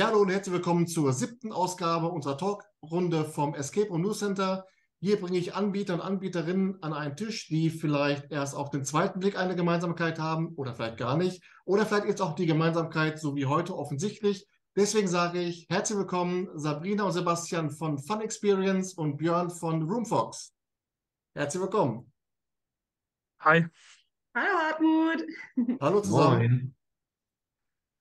Ja, hallo und herzlich willkommen zur siebten Ausgabe unserer Talkrunde vom Escape Room News Center. Hier bringe ich Anbieter und Anbieterinnen an einen Tisch, die vielleicht erst auf den zweiten Blick eine Gemeinsamkeit haben oder vielleicht gar nicht. Oder vielleicht ist auch die Gemeinsamkeit so wie heute offensichtlich. Deswegen sage ich herzlich willkommen Sabrina und Sebastian von Fun Experience und Björn von Roomfox. Herzlich willkommen. Hi. Hallo Hartmut. Hallo zusammen. Moin.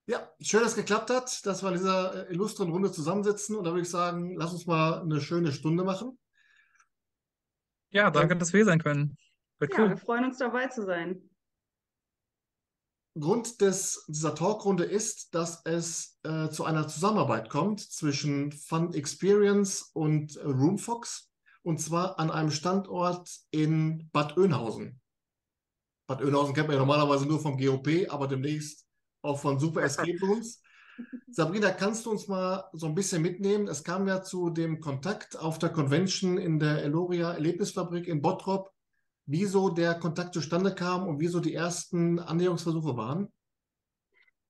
Ja, schön, dass es geklappt hat, dass wir in dieser äh, illustren Runde zusammensitzen. Und da würde ich sagen, lass uns mal eine schöne Stunde machen. Ja, danke, dass wir hier sein können. Cool. Ja, wir freuen uns dabei zu sein. Grund des, dieser Talkrunde ist, dass es äh, zu einer Zusammenarbeit kommt zwischen Fun Experience und äh, Roomfox und zwar an einem Standort in Bad Oeynhausen. Bad Oeynhausen kennt man ja normalerweise nur vom GOP, aber demnächst auch von Super Escape Rooms. Sabrina, kannst du uns mal so ein bisschen mitnehmen? Es kam ja zu dem Kontakt auf der Convention in der Eloria Erlebnisfabrik in Bottrop wieso der Kontakt zustande kam und wieso die ersten Annäherungsversuche waren?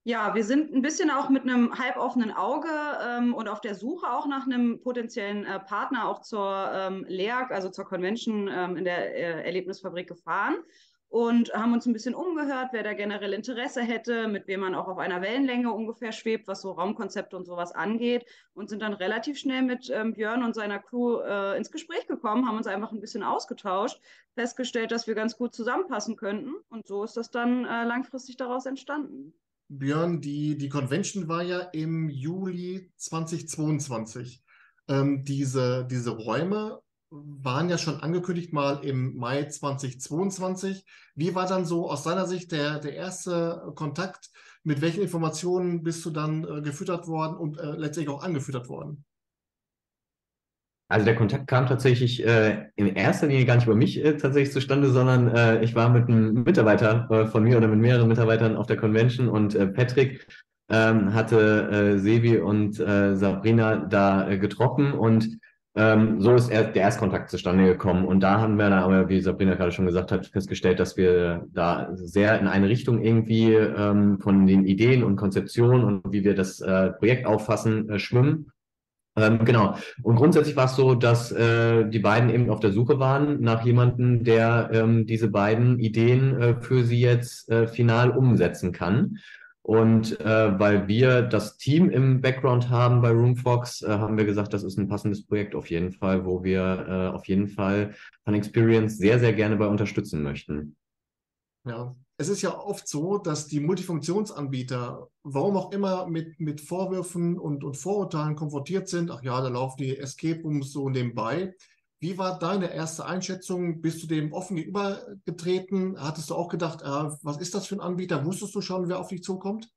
Ja, wir sind ein bisschen auch mit einem halboffenen Auge ähm, und auf der Suche auch nach einem potenziellen äh, Partner auch zur ähm, LEAG, also zur Convention ähm, in der äh, Erlebnisfabrik gefahren und haben uns ein bisschen umgehört, wer da generell Interesse hätte, mit wem man auch auf einer Wellenlänge ungefähr schwebt, was so Raumkonzepte und sowas angeht und sind dann relativ schnell mit ähm, Björn und seiner Crew äh, ins Gespräch gekommen, haben uns einfach ein bisschen ausgetauscht, festgestellt, dass wir ganz gut zusammenpassen könnten und so ist das dann äh, langfristig daraus entstanden. Björn, die, die Convention war ja im Juli 2022. Ähm, diese, diese Räume waren ja schon angekündigt mal im Mai 2022. Wie war dann so aus deiner Sicht der, der erste Kontakt? Mit welchen Informationen bist du dann äh, gefüttert worden und äh, letztendlich auch angefüttert worden? Also der Kontakt kam tatsächlich äh, in erster Linie gar nicht über mich äh, tatsächlich zustande, sondern äh, ich war mit einem Mitarbeiter äh, von mir oder mit mehreren Mitarbeitern auf der Convention und äh, Patrick ähm, hatte äh, Sevi und Sabrina da getroffen und ähm, so ist er, der Erstkontakt zustande gekommen. Und da haben wir dann aber, wie Sabrina gerade schon gesagt hat, festgestellt, dass wir da sehr in eine Richtung irgendwie ähm, von den Ideen und Konzeptionen und wie wir das äh, Projekt auffassen, äh, schwimmen. Ähm, genau. Und grundsätzlich war es so, dass äh, die beiden eben auf der Suche waren nach jemandem, der ähm, diese beiden Ideen äh, für sie jetzt äh, final umsetzen kann. Und äh, weil wir das Team im Background haben bei Roomfox, äh, haben wir gesagt, das ist ein passendes Projekt auf jeden Fall, wo wir äh, auf jeden Fall Fun Experience sehr, sehr gerne bei unterstützen möchten. Ja, es ist ja oft so, dass die Multifunktionsanbieter, warum auch immer, mit, mit Vorwürfen und, und Vorurteilen konfrontiert sind. Ach ja, da laufen die Escape Rooms so nebenbei. Wie war deine erste Einschätzung? Bist du dem offen gegenübergetreten? Hattest du auch gedacht, äh, was ist das für ein Anbieter? Wusstest du schon, wer auf dich zukommt?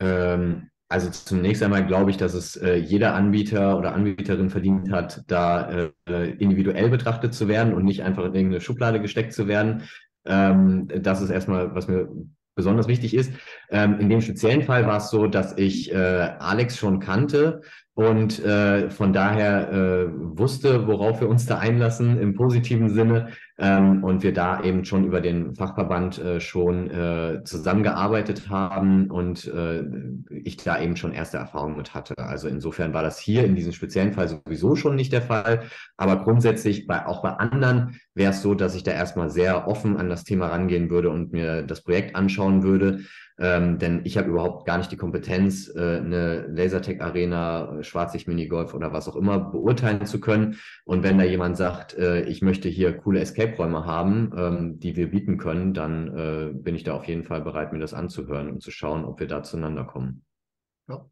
Ähm, also zunächst einmal glaube ich, dass es äh, jeder Anbieter oder Anbieterin verdient hat, da äh, individuell betrachtet zu werden und nicht einfach in irgendeine Schublade gesteckt zu werden. Ähm, das ist erstmal, was mir besonders wichtig ist. Ähm, in dem speziellen Fall war es so, dass ich äh, Alex schon kannte und äh, von daher äh, wusste, worauf wir uns da einlassen im positiven Sinne ähm, und wir da eben schon über den Fachverband äh, schon äh, zusammengearbeitet haben und äh, ich da eben schon erste Erfahrungen mit hatte. Also insofern war das hier in diesem speziellen Fall sowieso schon nicht der Fall, aber grundsätzlich bei, auch bei anderen wäre es so, dass ich da erstmal sehr offen an das Thema rangehen würde und mir das Projekt anschauen würde. Ähm, denn ich habe überhaupt gar nicht die Kompetenz, äh, eine Lasertech-Arena, Schwarzig-Minigolf oder was auch immer beurteilen zu können. Und wenn da jemand sagt, äh, ich möchte hier coole Escape-Räume haben, ähm, die wir bieten können, dann äh, bin ich da auf jeden Fall bereit, mir das anzuhören und zu schauen, ob wir da zueinander kommen. Ja.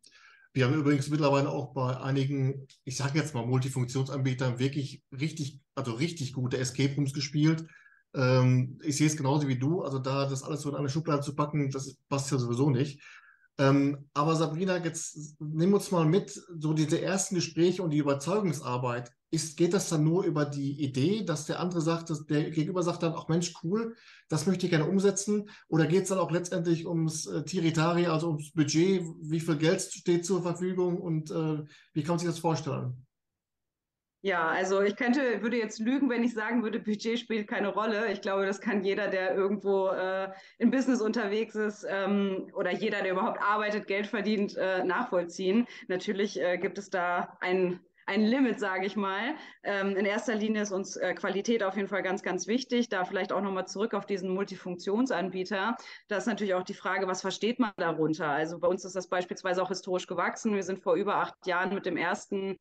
Wir haben übrigens mittlerweile auch bei einigen, ich sage jetzt mal Multifunktionsanbietern, wirklich richtig, also richtig gute Escape Rooms gespielt. Ähm, ich sehe es genauso wie du. Also da das alles so in eine Schublade zu packen, das passt ja sowieso nicht. Ähm, aber Sabrina, jetzt nimm uns mal mit, so diese ersten Gespräche und die Überzeugungsarbeit. Ist, geht das dann nur über die Idee, dass der andere sagt, dass der Gegenüber sagt dann, ach Mensch, cool, das möchte ich gerne umsetzen? Oder geht es dann auch letztendlich ums äh, Tiritari, also ums Budget, wie viel Geld steht zur Verfügung und äh, wie kann man sich das vorstellen? Ja, also ich könnte, würde jetzt lügen, wenn ich sagen würde, Budget spielt keine Rolle. Ich glaube, das kann jeder, der irgendwo äh, im Business unterwegs ist ähm, oder jeder, der überhaupt arbeitet, Geld verdient, äh, nachvollziehen. Natürlich äh, gibt es da ein ein Limit, sage ich mal. Ähm, in erster Linie ist uns äh, Qualität auf jeden Fall ganz, ganz wichtig. Da vielleicht auch nochmal zurück auf diesen Multifunktionsanbieter. Da ist natürlich auch die Frage, was versteht man darunter? Also bei uns ist das beispielsweise auch historisch gewachsen. Wir sind vor über acht Jahren mit dem ersten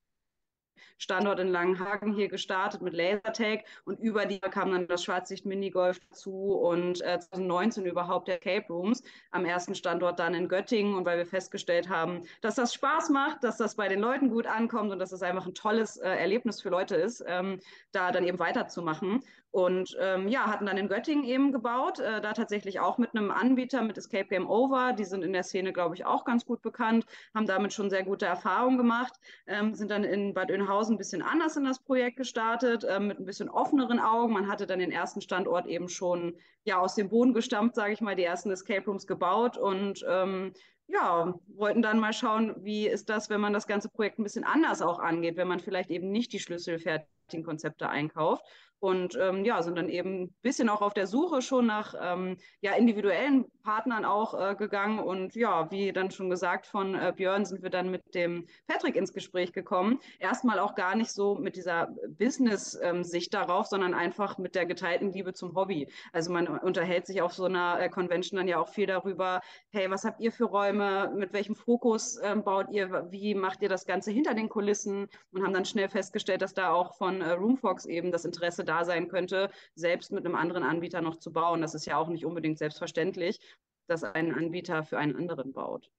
Standort in Langenhagen hier gestartet mit Lasertag und über die kam dann das Schwarzlicht Minigolf zu und äh, 2019 überhaupt der Cape Rooms am ersten Standort dann in Göttingen und weil wir festgestellt haben, dass das Spaß macht, dass das bei den Leuten gut ankommt und dass es das einfach ein tolles äh, Erlebnis für Leute ist, ähm, da dann eben weiterzumachen. Und ähm, ja, hatten dann in Göttingen eben gebaut, äh, da tatsächlich auch mit einem Anbieter, mit Escape Game Over. Die sind in der Szene, glaube ich, auch ganz gut bekannt, haben damit schon sehr gute Erfahrungen gemacht, ähm, sind dann in Bad Oeynhausen ein bisschen anders in das Projekt gestartet, äh, mit ein bisschen offeneren Augen. Man hatte dann den ersten Standort eben schon ja aus dem Boden gestampft, sage ich mal, die ersten Escape Rooms gebaut und ähm, ja, wollten dann mal schauen, wie ist das, wenn man das ganze Projekt ein bisschen anders auch angeht, wenn man vielleicht eben nicht die schlüsselfertigen Konzepte einkauft und ähm, ja, sind dann eben ein bisschen auch auf der Suche schon nach ähm, ja, individuellen Partnern auch äh, gegangen. Und ja, wie dann schon gesagt von äh, Björn, sind wir dann mit dem Patrick ins Gespräch gekommen. Erstmal auch gar nicht so mit dieser Business-Sicht darauf, sondern einfach mit der geteilten Liebe zum Hobby. Also man unterhält sich auf so einer äh, Convention dann ja auch viel darüber, hey, was habt ihr für Räume, mit welchem Fokus ähm, baut ihr, wie macht ihr das Ganze hinter den Kulissen und haben dann schnell festgestellt, dass da auch von äh, Roomfox eben das Interesse da da sein könnte, selbst mit einem anderen Anbieter noch zu bauen. Das ist ja auch nicht unbedingt selbstverständlich, dass ein Anbieter für einen anderen baut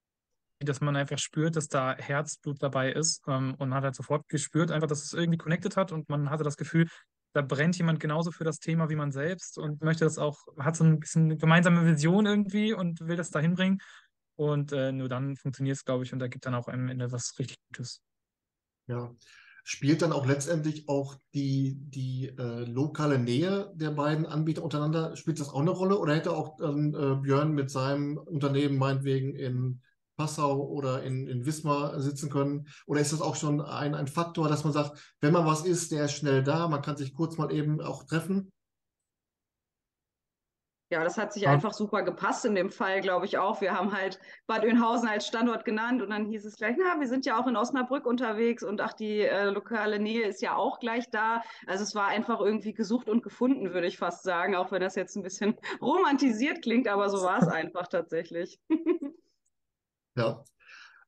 dass man einfach spürt, dass da Herzblut dabei ist ähm, und man hat halt sofort gespürt, einfach, dass es irgendwie connected hat und man hatte das Gefühl, da brennt jemand genauso für das Thema wie man selbst und möchte das auch, hat so ein bisschen eine gemeinsame Vision irgendwie und will das dahin bringen und äh, nur dann funktioniert es, glaube ich, und da gibt dann auch am Ende was richtig Gutes. Ja, spielt dann auch letztendlich auch die, die äh, lokale Nähe der beiden Anbieter untereinander, spielt das auch eine Rolle? Oder hätte auch dann äh, Björn mit seinem Unternehmen meinetwegen in Passau oder in, in Wismar sitzen können? Oder ist das auch schon ein, ein Faktor, dass man sagt, wenn man was ist, der ist schnell da, man kann sich kurz mal eben auch treffen? Ja, das hat sich ja. einfach super gepasst in dem Fall, glaube ich auch. Wir haben halt Bad Oeynhausen als Standort genannt und dann hieß es gleich, na, wir sind ja auch in Osnabrück unterwegs und ach, die äh, lokale Nähe ist ja auch gleich da. Also es war einfach irgendwie gesucht und gefunden, würde ich fast sagen, auch wenn das jetzt ein bisschen romantisiert klingt, aber so war es einfach tatsächlich. ja.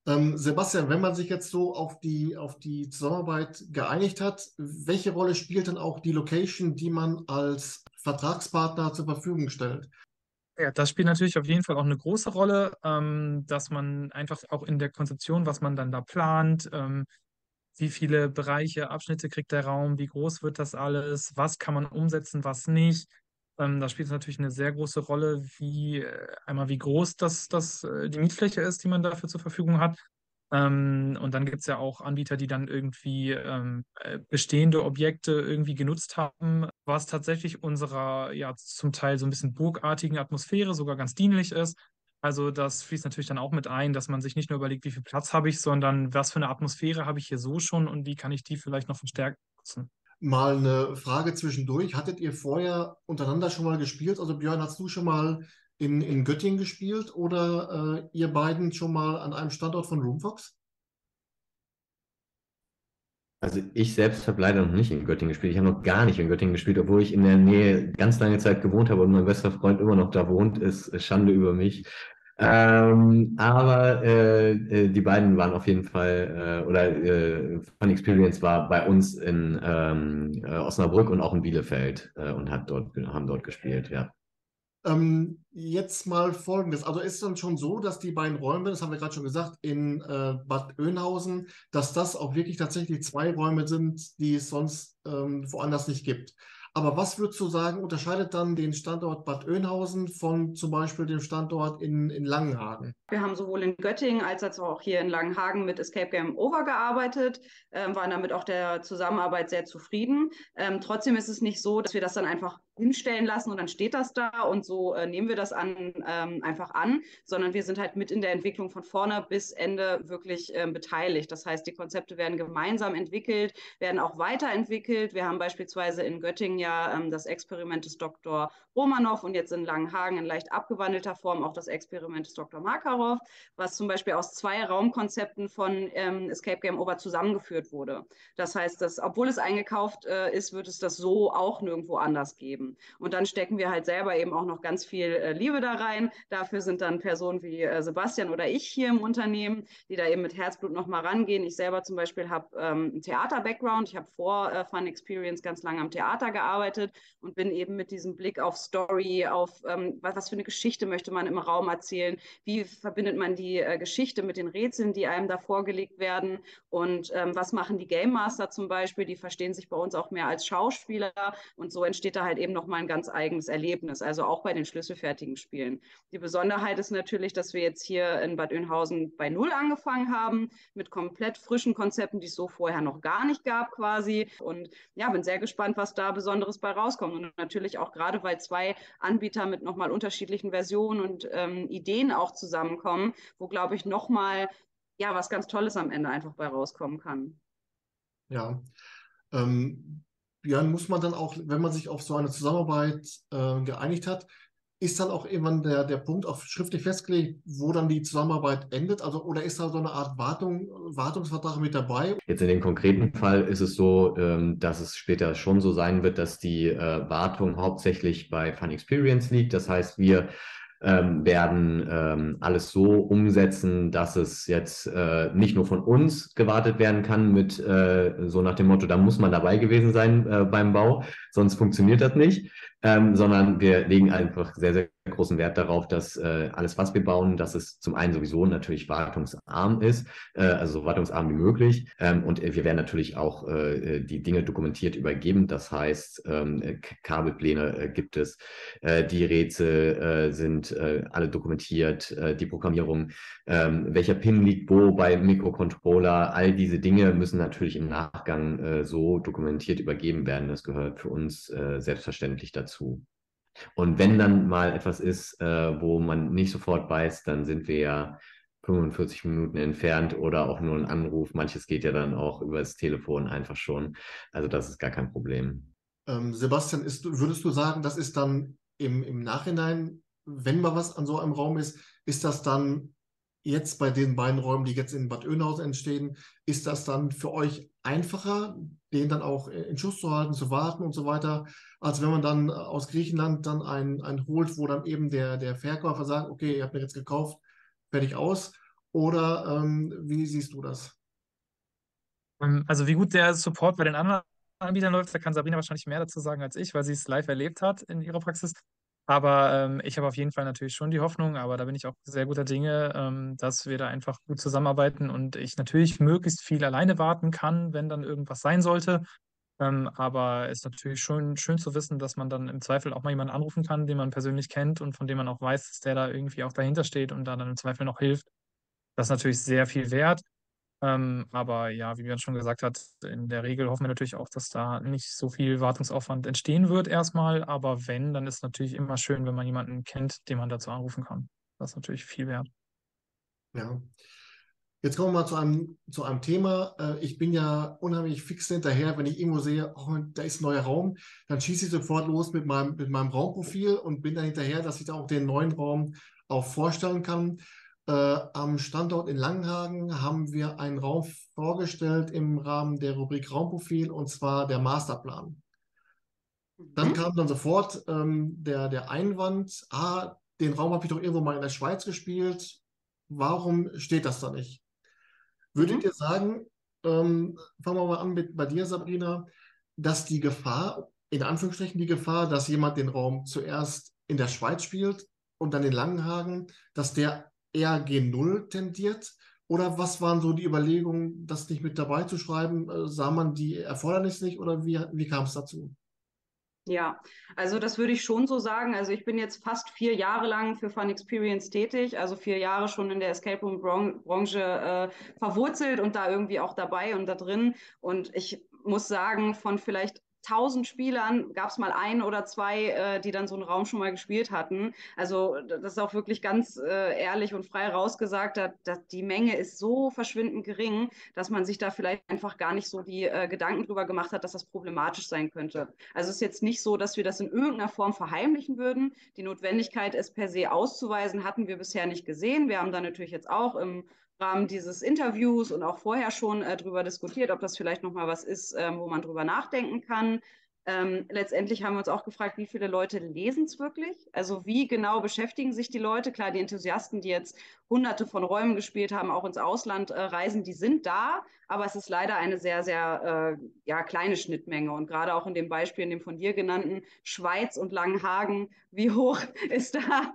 Ähm, Sebastian, wenn man sich jetzt so auf die, auf die Zusammenarbeit geeinigt hat, welche Rolle spielt dann auch die Location, die man als Vertragspartner zur Verfügung stellt? Ja, das spielt natürlich auf jeden Fall auch eine große Rolle, ähm, dass man einfach auch in der Konzeption, was man dann da plant, ähm, wie viele Bereiche, Abschnitte kriegt der Raum, wie groß wird das alles, was kann man umsetzen, was nicht. Ähm, da spielt es natürlich eine sehr große Rolle, wie äh, einmal wie groß das, das, äh, die Mietfläche ist, die man dafür zur Verfügung hat. Ähm, und dann gibt es ja auch Anbieter, die dann irgendwie ähm, äh, bestehende Objekte irgendwie genutzt haben, was tatsächlich unserer ja zum Teil so ein bisschen burgartigen Atmosphäre sogar ganz dienlich ist. Also das fließt natürlich dann auch mit ein, dass man sich nicht nur überlegt, wie viel Platz habe ich, sondern was für eine Atmosphäre habe ich hier so schon und wie kann ich die vielleicht noch verstärken. Mal eine Frage zwischendurch. Hattet ihr vorher untereinander schon mal gespielt? Also Björn, hast du schon mal in, in Göttingen gespielt oder äh, ihr beiden schon mal an einem Standort von Roomfox? Also ich selbst habe leider noch nicht in Göttingen gespielt. Ich habe noch gar nicht in Göttingen gespielt, obwohl ich in der Nähe ganz lange Zeit gewohnt habe und mein bester Freund immer noch da wohnt, ist Schande über mich. Ähm, aber äh, äh die beiden waren auf jeden Fall, äh, oder äh, Fun Experience war bei uns in ähm, äh, Osnabrück und auch in Bielefeld äh, und hat dort, haben dort gespielt, ja. Ähm, jetzt mal folgendes. Also ist es dann schon so, dass die beiden Räume, das haben wir gerade schon gesagt, in äh, Bad Oeynhausen, dass das auch wirklich tatsächlich zwei Räume sind, die es sonst ähm, woanders nicht gibt. Aber was würdest du sagen, unterscheidet dann den Standort Bad Oeynhausen von zum Beispiel dem Standort in, in Langenhagen? Wir haben sowohl in Göttingen als auch hier in Langenhagen mit Escape Game Over gearbeitet, ähm, waren damit auch der Zusammenarbeit sehr zufrieden. Ähm, trotzdem ist es nicht so, dass wir das dann einfach hinstellen lassen und dann steht das da und so äh, nehmen wir das an, ähm, einfach an, sondern wir sind halt mit in der Entwicklung von vorne bis Ende wirklich ähm, beteiligt. Das heißt, die Konzepte werden gemeinsam entwickelt, werden auch weiterentwickelt. Wir haben beispielsweise in Göttingen ja ähm, das Experiment des Dr. Romanov und jetzt in Langenhagen in leicht abgewandelter Form auch das Experiment des Dr. Makarov, was zum Beispiel aus zwei Raumkonzepten von ähm, Escape Game Over zusammengeführt wurde. Das heißt, dass, obwohl es eingekauft äh, ist, wird es das so auch nirgendwo anders geben geben. Und dann stecken wir halt selber eben auch noch ganz viel äh, Liebe da rein. Dafür sind dann Personen wie äh, Sebastian oder ich hier im Unternehmen, die da eben mit Herzblut nochmal rangehen. Ich selber zum Beispiel habe ähm, einen Theater-Background. Ich habe vor äh, Fun Experience ganz lange am Theater gearbeitet und bin eben mit diesem Blick auf Story, auf ähm, was, was, für eine Geschichte möchte man im Raum erzählen, wie verbindet man die äh, Geschichte mit den Rätseln, die einem da vorgelegt werden und ähm, was machen die Game Master zum Beispiel, die verstehen sich bei uns auch mehr als Schauspieler und so entsteht da halt eben nochmal ein ganz eigenes Erlebnis, also auch bei den schlüsselfertigen Spielen. Die Besonderheit ist natürlich, dass wir jetzt hier in Bad Oeynhausen bei Null angefangen haben, mit komplett frischen Konzepten, die es so vorher noch gar nicht gab quasi. Und ja, bin sehr gespannt, was da Besonderes bei rauskommt. Und natürlich auch gerade, weil zwei Anbieter mit nochmal unterschiedlichen Versionen und ähm, Ideen auch zusammenkommen, wo, glaube ich, nochmal ja, was ganz Tolles am Ende einfach bei rauskommen kann. Ja, ähm, Björn, muss man dann auch, wenn man sich auf so eine Zusammenarbeit äh, geeinigt hat, ist dann auch irgendwann der, der Punkt auch schriftlich festgelegt, wo dann die Zusammenarbeit endet? Also, oder ist da so eine Art Wartung, Wartungsvertrag mit dabei? Jetzt in dem konkreten Fall ist es so, ähm, dass es später schon so sein wird, dass die äh, Wartung hauptsächlich bei Fun Experience liegt. Das heißt, wir ähm, werden ähm, alles so umsetzen, dass es jetzt äh, nicht nur von uns gewartet werden kann mit äh, so nach dem Motto, da muss man dabei gewesen sein äh, beim Bau, sonst funktioniert das nicht, ähm, sondern wir legen einfach sehr, sehr großen Wert darauf, dass äh, alles, was wir bauen, dass es zum einen sowieso natürlich wartungsarm ist, äh, also so wartungsarm wie möglich. Ähm, und wir werden natürlich auch äh, die Dinge dokumentiert übergeben. Das heißt, ähm, Kabelpläne äh, gibt es, äh, die Rätsel äh, sind äh, alle dokumentiert, äh, die Programmierung, ähm, welcher Pin liegt wo bei Mikrocontroller, all diese Dinge müssen natürlich im Nachgang äh, so dokumentiert übergeben werden. Das gehört für uns äh, selbstverständlich dazu. Und wenn dann mal etwas ist, äh, wo man nicht sofort weiß, dann sind wir ja 45 Minuten entfernt oder auch nur ein Anruf. Manches geht ja dann auch über das Telefon einfach schon. Also das ist gar kein Problem. Ähm, Sebastian, ist, würdest du sagen, das ist dann im, im Nachhinein, wenn mal was an so einem Raum ist, ist das dann jetzt bei den beiden Räumen, die jetzt in Bad Oeynhausen entstehen, ist das dann für euch einfacher, den dann auch in Schuss zu halten, zu warten und so weiter, als wenn man dann aus Griechenland dann einen, einen holt, wo dann eben der, der Verkäufer sagt, okay, ihr habt mir jetzt gekauft, fertig aus. Oder ähm, wie siehst du das? Ähm, also wie gut der Support bei den anderen Anbietern läuft, da kann Sabrina wahrscheinlich mehr dazu sagen als ich, weil sie es live erlebt hat in ihrer Praxis. Aber ähm, ich habe auf jeden Fall natürlich schon die Hoffnung, aber da bin ich auch sehr guter Dinge, ähm, dass wir da einfach gut zusammenarbeiten und ich natürlich möglichst viel alleine warten kann, wenn dann irgendwas sein sollte. Ähm, aber es ist natürlich schon schön zu wissen, dass man dann im Zweifel auch mal jemanden anrufen kann, den man persönlich kennt und von dem man auch weiß, dass der da irgendwie auch dahinter steht und da dann im Zweifel noch hilft. Das ist natürlich sehr viel wert. Ähm, aber ja, wie Björn schon gesagt hat, in der Regel hoffen wir natürlich auch, dass da nicht so viel Wartungsaufwand entstehen wird erstmal. Aber wenn, dann ist natürlich immer schön, wenn man jemanden kennt, den man dazu anrufen kann. Das ist natürlich viel wert. Ja. Jetzt kommen wir mal zu einem, zu einem Thema. Äh, ich bin ja unheimlich fix hinterher, wenn ich irgendwo sehe, oh, da ist ein neuer Raum, dann schieße ich sofort los mit meinem, mit meinem Raumprofil und bin dann hinterher, dass ich da auch den neuen Raum auch vorstellen kann. Äh, am Standort in Langenhagen haben wir einen Raum vorgestellt im Rahmen der Rubrik Raumprofil und zwar der Masterplan. Dann mhm. kam dann sofort ähm, der, der Einwand, ah, den Raum habe ich doch irgendwo mal in der Schweiz gespielt. Warum steht das da nicht? Würdet mhm. ihr sagen, ähm, fangen wir mal an mit bei dir, Sabrina, dass die Gefahr, in Anführungsstrichen die Gefahr, dass jemand den Raum zuerst in der Schweiz spielt und dann in Langenhagen, dass der eher G0 tendiert? Oder was waren so die Überlegungen, das nicht mit dabei zu schreiben? Äh, sah man die Erfordernisse nicht oder wie, wie kam es dazu? Ja, also das würde ich schon so sagen. Also ich bin jetzt fast vier Jahre lang für Fun Experience tätig, also vier Jahre schon in der Escape Room Branche äh, verwurzelt und da irgendwie auch dabei und da drin. Und ich muss sagen, von vielleicht 1000 Spielern gab es mal ein oder zwei, äh, die dann so einen Raum schon mal gespielt hatten. Also das ist auch wirklich ganz äh, ehrlich und frei rausgesagt, dass, dass, die Menge ist so verschwindend gering, dass man sich da vielleicht einfach gar nicht so die äh, Gedanken drüber gemacht hat, dass das problematisch sein könnte. Also es ist jetzt nicht so, dass wir das in irgendeiner Form verheimlichen würden. Die Notwendigkeit, es per se auszuweisen, hatten wir bisher nicht gesehen. Wir haben da natürlich jetzt auch im Rahmen dieses Interviews und auch vorher schon äh, darüber diskutiert, ob das vielleicht nochmal was ist, ähm, wo man drüber nachdenken kann. Ähm, letztendlich haben wir uns auch gefragt, wie viele Leute lesen es wirklich? Also wie genau beschäftigen sich die Leute? Klar, die Enthusiasten, die jetzt hunderte von Räumen gespielt haben, auch ins Ausland äh, reisen, die sind da, aber es ist leider eine sehr, sehr äh, ja, kleine Schnittmenge. Und gerade auch in dem Beispiel, in dem von dir genannten Schweiz und Langenhagen, wie hoch ist da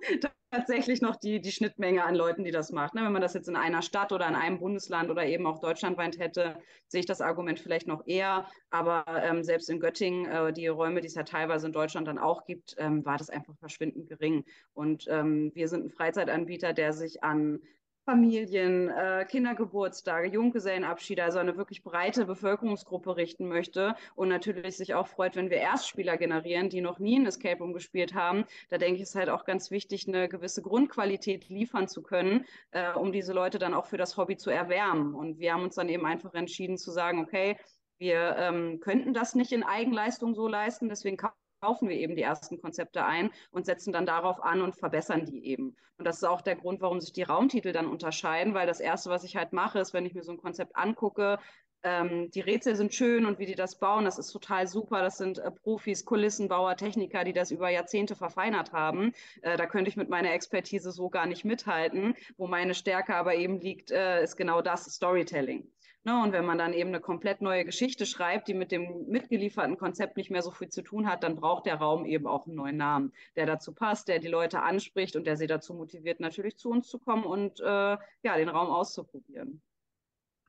tatsächlich noch die, die Schnittmenge an Leuten, die das macht. Ne? Wenn man das jetzt in einer Stadt oder in einem Bundesland oder eben auch deutschlandweit hätte, sehe ich das Argument vielleicht noch eher. Aber ähm, selbst in Göttingen, äh, die Räume, die es ja teilweise in Deutschland dann auch gibt, ähm, war das einfach verschwindend gering. Und ähm, wir sind ein Freizeitanbieter, der sich an Familien, äh, Kindergeburtstage, Junggesellenabschiede, also eine wirklich breite Bevölkerungsgruppe richten möchte und natürlich sich auch freut, wenn wir Erstspieler generieren, die noch nie ein Escape Room gespielt haben. Da denke ich, ist halt auch ganz wichtig, eine gewisse Grundqualität liefern zu können, äh, um diese Leute dann auch für das Hobby zu erwärmen. Und wir haben uns dann eben einfach entschieden zu sagen, okay, wir ähm, könnten das nicht in Eigenleistung so leisten, deswegen kaufen wir eben die ersten Konzepte ein und setzen dann darauf an und verbessern die eben. Und das ist auch der Grund, warum sich die Raumtitel dann unterscheiden, weil das Erste, was ich halt mache, ist, wenn ich mir so ein Konzept angucke, ähm, die Rätsel sind schön und wie die das bauen, das ist total super. Das sind äh, Profis, Kulissenbauer, Techniker, die das über Jahrzehnte verfeinert haben. Äh, da könnte ich mit meiner Expertise so gar nicht mithalten. Wo meine Stärke aber eben liegt, äh, ist genau das Storytelling. Ne, und wenn man dann eben eine komplett neue Geschichte schreibt, die mit dem mitgelieferten Konzept nicht mehr so viel zu tun hat, dann braucht der Raum eben auch einen neuen Namen, der dazu passt, der die Leute anspricht und der sie dazu motiviert, natürlich zu uns zu kommen und äh, ja, den Raum auszuprobieren.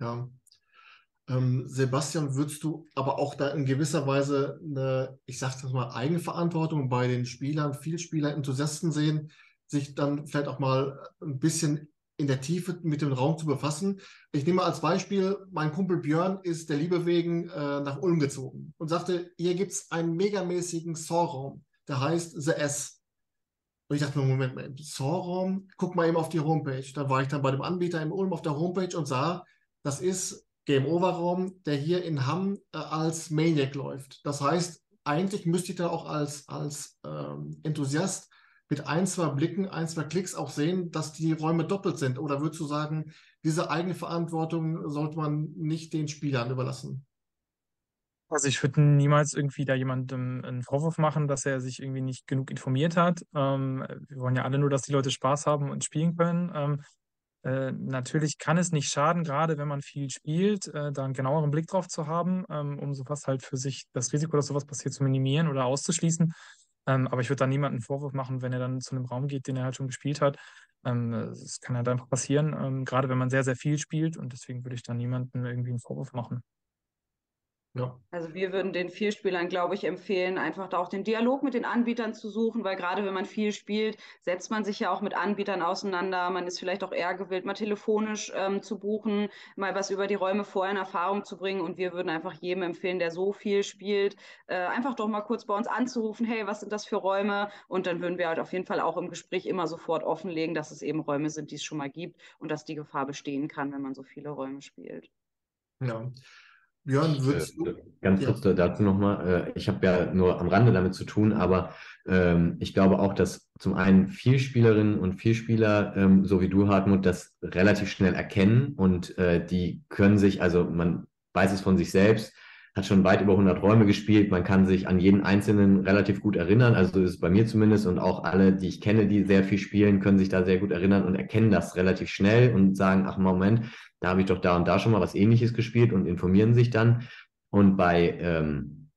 Ja. Ähm, Sebastian, würdest du aber auch da in gewisser Weise eine, ich sage das mal, Eigenverantwortung bei den Spielern, Vielspieler, Enthusiasten sehen, sich dann vielleicht auch mal ein bisschen in der Tiefe mit dem Raum zu befassen. Ich nehme als Beispiel, mein Kumpel Björn ist der Liebe wegen äh, nach Ulm gezogen und sagte, hier gibt es einen megamäßigen Saw-Raum, der heißt The S. Und ich dachte mir, Moment mal, Saw-Raum, guck mal eben auf die Homepage. Da war ich dann bei dem Anbieter in Ulm auf der Homepage und sah, das ist Game Over Raum, der hier in Hamm äh, als Maniac läuft. Das heißt, eigentlich müsste ich da auch als, als ähm, Enthusiast mit ein, zwei Blicken, ein, zwei Klicks auch sehen, dass die Räume doppelt sind? Oder würdest du sagen, diese Eigenverantwortung sollte man nicht den Spielern überlassen? Also ich würde niemals irgendwie da jemandem einen Vorwurf machen, dass er sich irgendwie nicht genug informiert hat. Ähm, wir wollen ja alle nur, dass die Leute Spaß haben und spielen können. Ähm, äh, natürlich kann es nicht schaden, gerade wenn man viel spielt, äh, da einen genaueren Blick drauf zu haben, ähm, um sowas halt für sich, das Risiko, dass sowas passiert, zu minimieren oder auszuschließen. Ähm, aber ich würde da niemanden einen Vorwurf machen, wenn er dann zu einem Raum geht, den er halt schon gespielt hat. Ähm, das kann halt einfach passieren, ähm, gerade wenn man sehr, sehr viel spielt. Und deswegen würde ich da niemanden irgendwie einen Vorwurf machen. Ja. Also wir würden den Vielspielern, glaube ich, empfehlen, einfach da auch den Dialog mit den Anbietern zu suchen, weil gerade wenn man viel spielt, setzt man sich ja auch mit Anbietern auseinander. Man ist vielleicht auch eher gewillt, mal telefonisch ähm, zu buchen, mal was über die Räume vorher in Erfahrung zu bringen. Und wir würden einfach jedem empfehlen, der so viel spielt, äh, einfach doch mal kurz bei uns anzurufen, hey, was sind das für Räume? Und dann würden wir halt auf jeden Fall auch im Gespräch immer sofort offenlegen, dass es eben Räume sind, die es schon mal gibt und dass die Gefahr bestehen kann, wenn man so viele Räume spielt. Ja. Björn, würdest du? Ganz kurz ja. dazu nochmal. Äh, ich habe ja nur am Rande damit zu tun, aber ähm, ich glaube auch, dass zum einen Vielspielerinnen und Vielspieler, ähm, so wie du, Hartmut, das relativ schnell erkennen und äh, die können sich, also man weiß es von sich selbst, hat schon weit über 100 Räume gespielt. Man kann sich an jeden einzelnen relativ gut erinnern. Also ist es bei mir zumindest und auch alle, die ich kenne, die sehr viel spielen, können sich da sehr gut erinnern und erkennen das relativ schnell und sagen, ach Moment, da habe ich doch da und da schon mal was ähnliches gespielt und informieren sich dann. Und bei ähm,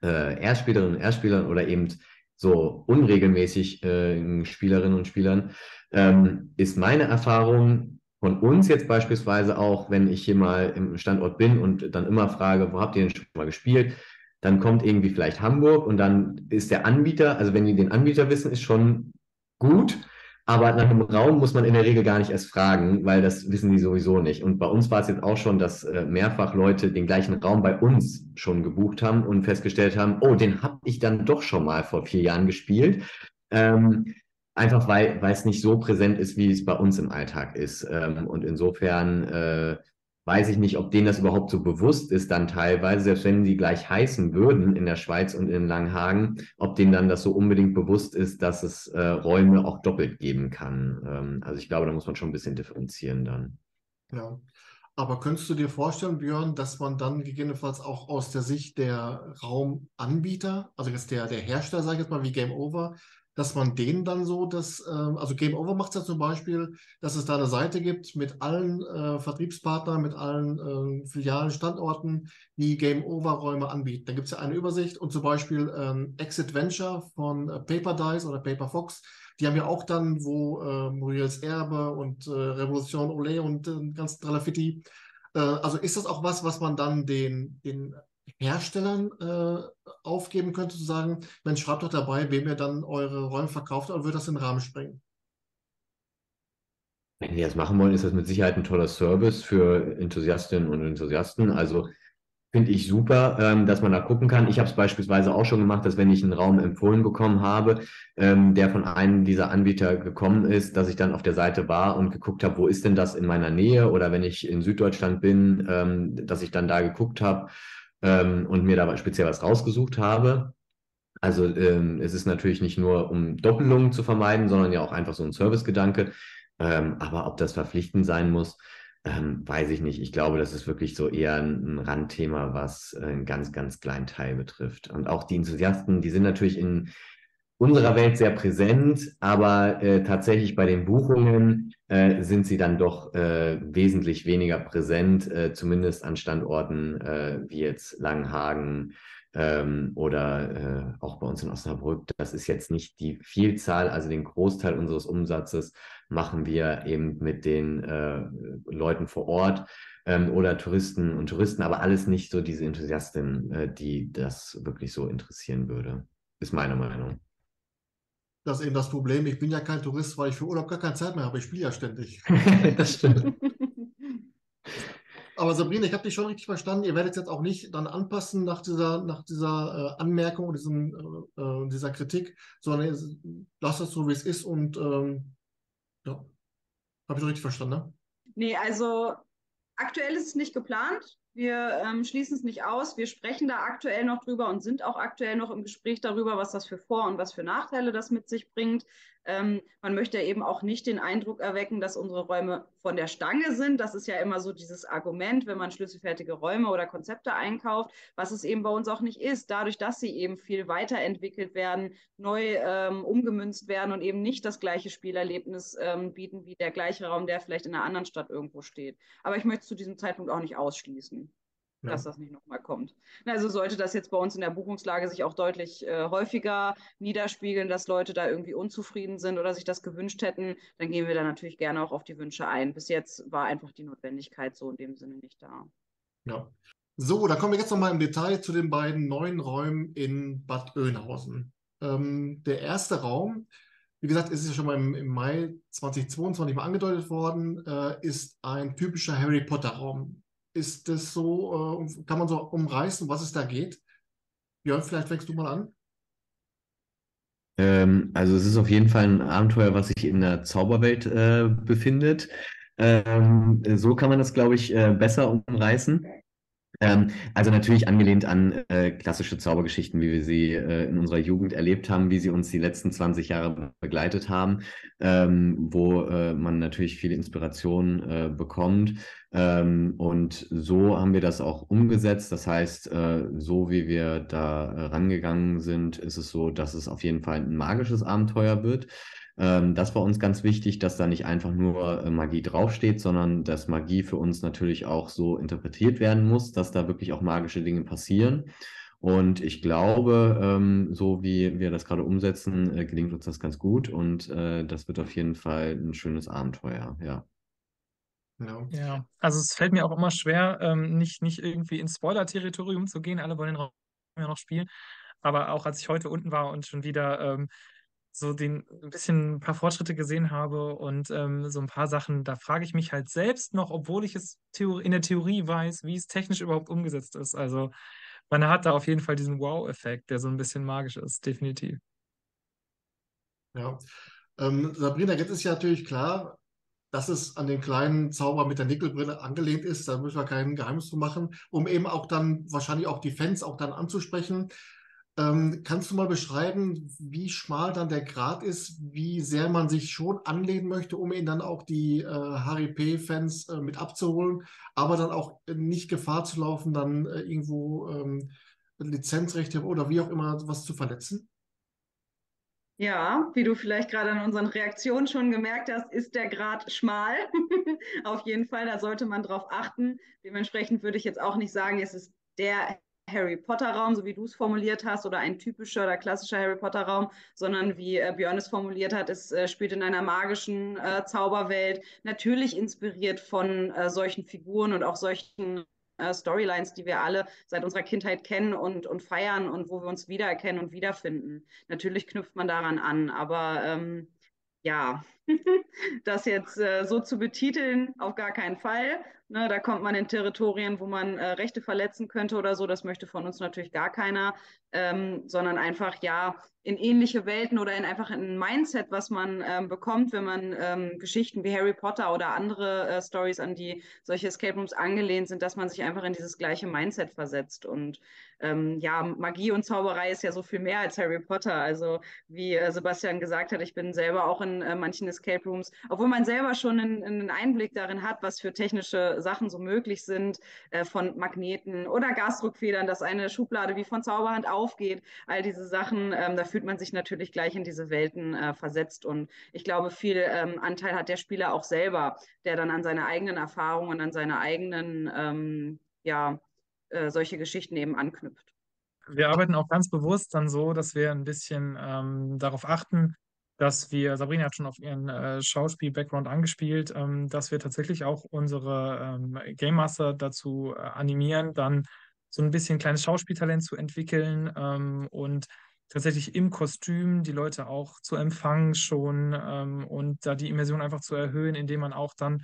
äh, Erstspielerinnen und Erstspielern oder eben so unregelmäßig äh, Spielerinnen und Spielern ähm, ist meine Erfahrung, von uns jetzt beispielsweise auch, wenn ich hier mal im Standort bin und dann immer frage, wo habt ihr denn schon mal gespielt, dann kommt irgendwie vielleicht Hamburg und dann ist der Anbieter, also wenn die den Anbieter wissen, ist schon gut. Aber nach einem Raum muss man in der Regel gar nicht erst fragen, weil das wissen die sowieso nicht. Und bei uns war es jetzt auch schon, dass äh, mehrfach Leute den gleichen Raum bei uns schon gebucht haben und festgestellt haben, oh, den habe ich dann doch schon mal vor vier Jahren gespielt. Ähm, einfach weil, es nicht so präsent ist, wie es bei uns im Alltag ist. Ähm, und insofern äh, weiß ich nicht, ob denen das überhaupt so bewusst ist dann teilweise, selbst wenn sie gleich heißen würden in der Schweiz und in Langhagen, ob denen dann das so unbedingt bewusst ist, dass es äh, Räume auch doppelt geben kann. Ähm, also ich glaube, da muss man schon ein bisschen differenzieren dann. Ja. Aber könntest du dir vorstellen, Björn, dass man dann gegebenenfalls auch aus der Sicht der Raumanbieter, also jetzt der, der Hersteller, sage ich jetzt mal, wie Game Over, dass man denen dann so das, ähm, also Game Over macht es ja zum Beispiel, dass es da eine Seite gibt mit allen äh, Vertriebspartnern, mit allen äh, Filialen, Standorten, die Game Over Räume anbieten. Da gibt es ja eine Übersicht und zum Beispiel ähm, Exit Venture von äh, Paper Dice oder Paper Fox, die haben ja auch dann, wo äh, Muriels Erbe und äh, Revolution Olé und äh, ganz Tralafitti. Äh, also ist das auch was, was man dann den, den Herstellern äh, aufgeben könnte, zu sagen, Mensch, schreibt doch dabei, wem ihr dann eure Räume verkauft, oder würde das in den Rahmen sprengen? Wenn die das machen wollen, ist das mit Sicherheit ein toller Service für Enthusiastinnen und Enthusiasten. Also finde ich super, ähm, dass man da gucken kann. Ich habe es beispielsweise auch schon gemacht, dass wenn ich einen Raum empfohlen bekommen habe, ähm, der von einem dieser Anbieter gekommen ist, dass ich dann auf der Seite war und geguckt habe, wo ist denn das in meiner Nähe? Oder wenn ich in Süddeutschland bin, ähm, dass ich dann da geguckt habe ähm, und mir da speziell was rausgesucht habe. Also ähm, es ist natürlich nicht nur, um Doppelungen zu vermeiden, sondern ja auch einfach so ein Servicegedanke. Ähm, aber ob das verpflichtend sein muss, ähm, weiß ich nicht. Ich glaube, das ist wirklich so eher ein, ein Randthema, was einen ganz, ganz kleinen Teil betrifft. Und auch die Enthusiasten, die sind natürlich in unserer Welt sehr präsent, aber äh, tatsächlich bei den Buchungen äh, sind sie dann doch äh, wesentlich weniger präsent, äh, zumindest an Standorten äh, wie jetzt Langenhagen ähm, oder äh, auch bei uns in Osnabrück. Das ist jetzt nicht die Vielzahl, also den Großteil unseres Umsatzes machen wir eben mit den Leuten vor Ort ähm, oder Touristen und Touristen, aber alles nicht so diese Enthusiastinnen, die das wirklich so interessieren würde, ist meine Meinung. Das ist eben das Problem. Ich bin ja kein Tourist, weil ich für Urlaub gar keine Zeit mehr habe. Ich spiele ja ständig. das stimmt. Aber Sabrina, ich habe dich schon richtig verstanden. Ihr werdet jetzt auch nicht dann anpassen nach dieser, nach dieser äh, Anmerkung und diesem, äh, äh dieser Kritik, sondern lasst es so, wie es ist. Und ähm, ja, habe ich doch richtig verstanden, ne? Nee, also aktuell ist es nicht geplant. Wir ähm, schließen es nicht aus. Wir sprechen da aktuell noch drüber und sind auch aktuell noch im Gespräch darüber, was das für Vor- und was für Nachteile das mit sich bringt. Ähm, man möchte eben auch nicht den Eindruck erwecken, dass unsere Räume von der Stange sind. Das ist ja immer so dieses Argument, wenn man schlüsselfertige Räume oder Konzepte einkauft, was es eben bei uns auch nicht ist. Dadurch, dass sie eben viel weiterentwickelt werden, neu ähm, umgemünzt werden und eben nicht das gleiche Spielerlebnis ähm, bieten wie der gleiche Raum, der vielleicht in einer anderen Stadt irgendwo steht. Aber ich möchte es zu diesem Zeitpunkt auch nicht ausschließen ja. dass das nicht nochmal kommt. Also sollte das jetzt bei uns in der Buchungslage sich auch deutlich äh, häufiger niederspiegeln, dass Leute da irgendwie unzufrieden sind oder sich das gewünscht hätten, dann gehen wir da natürlich gerne auch auf die Wünsche ein. Bis jetzt war einfach die Notwendigkeit so in dem Sinne nicht da. Ja. So, dann kommen wir jetzt nochmal im Detail zu den beiden neuen Räumen in Bad Oeynhausen. Ähm, der erste Raum, wie gesagt, ist ja schon mal im, im Mai 2022 mal angedeutet worden, äh, ist ein typischer Harry Potter Raum. Ist das so, äh, kann man so umreißen, was es da geht? Jörn, vielleicht fängst du mal an. Ähm, also es ist auf jeden Fall ein Abenteuer, was sich in der Zauberwelt äh, befindet. Ähm, so kann man das, glaube ich, äh, besser umreißen. Ähm, also natürlich angelehnt an äh, klassische Zaubergeschichten, wie wir sie äh, in unserer Jugend erlebt haben, wie sie uns die letzten 20 Jahre begleitet haben, ähm, wo äh, man natürlich viel Inspiration äh, bekommt. Ähm, und so haben wir das auch umgesetzt. Das heißt, äh, so wie wir da äh, rangegangen sind, ist es so, dass es auf jeden Fall ein magisches Abenteuer wird. Ähm, das war uns ganz wichtig, dass da nicht einfach nur äh, Magie draufsteht, sondern dass Magie für uns natürlich auch so interpretiert werden muss, dass da wirklich auch magische Dinge passieren. Und ich glaube, ähm, so wie wir das gerade umsetzen, äh, gelingt uns das ganz gut und äh, das wird auf jeden Fall ein schönes Abenteuer, ja. Ja. ja, also es fällt mir auch immer schwer, ähm, nicht, nicht irgendwie ins Spoiler-Territorium zu gehen. Alle wollen den Raum ja noch spielen. Aber auch als ich heute unten war und schon wieder ähm, so den ein bisschen ein paar Fortschritte gesehen habe und ähm, so ein paar Sachen, da frage ich mich halt selbst noch, obwohl ich es in der Theorie weiß, wie es technisch überhaupt umgesetzt ist. Also man hat da auf jeden Fall diesen Wow-Effekt, der so ein bisschen magisch ist, definitiv. Ja. Ähm, Sabrina, jetzt ist ja natürlich klar, dass es an den kleinen Zauber mit der Nickelbrille angelehnt ist. Da müssen wir kein Geheimnis zu machen, um eben auch dann wahrscheinlich auch die Fans auch dann anzusprechen. Ähm, kannst du mal beschreiben, wie schmal dann der Grad ist, wie sehr man sich schon anlehnen möchte, um ihn dann auch die äh, Harry P-Fans äh, mit abzuholen, aber dann auch nicht Gefahr zu laufen, dann äh, irgendwo ähm, Lizenzrechte oder wie auch immer was zu verletzen? Ja, wie du vielleicht gerade an unseren Reaktionen schon gemerkt hast, ist der Grad schmal. Auf jeden Fall, da sollte man drauf achten. Dementsprechend würde ich jetzt auch nicht sagen, es ist der Harry Potter Raum, so wie du es formuliert hast, oder ein typischer oder klassischer Harry Potter Raum, sondern wie äh, Björn es formuliert hat, es äh, spielt in einer magischen äh, Zauberwelt, natürlich inspiriert von äh, solchen Figuren und auch solchen äh, Storylines, die wir alle seit unserer Kindheit kennen und, und feiern und wo wir uns wiedererkennen und wiederfinden. Natürlich knüpft man daran an, aber ähm, ja, das jetzt äh, so zu betiteln, auf gar keinen Fall. Ne, da kommt man in Territorien, wo man äh, Rechte verletzen könnte oder so. Das möchte von uns natürlich gar keiner, ähm, sondern einfach ja in ähnliche Welten oder in einfach ein Mindset, was man ähm, bekommt, wenn man ähm, Geschichten wie Harry Potter oder andere äh, Stories, an die solche Escape Rooms angelehnt sind, dass man sich einfach in dieses gleiche Mindset versetzt. Und ähm, ja, Magie und Zauberei ist ja so viel mehr als Harry Potter. Also wie äh, Sebastian gesagt hat, ich bin selber auch in äh, manchen Escape Rooms, obwohl man selber schon einen, einen Einblick darin hat, was für technische Sachen so möglich sind, äh, von Magneten oder Gasdruckfedern, dass eine Schublade wie von Zauberhand aufgeht, all diese Sachen, ähm, da fühlt man sich natürlich gleich in diese Welten äh, versetzt. Und ich glaube, viel ähm, Anteil hat der Spieler auch selber, der dann an seine eigenen Erfahrungen, an seine eigenen, ähm, ja, äh, solche Geschichten eben anknüpft. Wir arbeiten auch ganz bewusst dann so, dass wir ein bisschen ähm, darauf achten, dass wir, Sabrina hat schon auf ihren äh, Schauspiel-Background angespielt, ähm, dass wir tatsächlich auch unsere ähm, Game Master dazu äh, animieren, dann so ein bisschen kleines Schauspieltalent zu entwickeln ähm, und tatsächlich im Kostüm die Leute auch zu empfangen schon ähm, und da die Immersion einfach zu erhöhen, indem man auch dann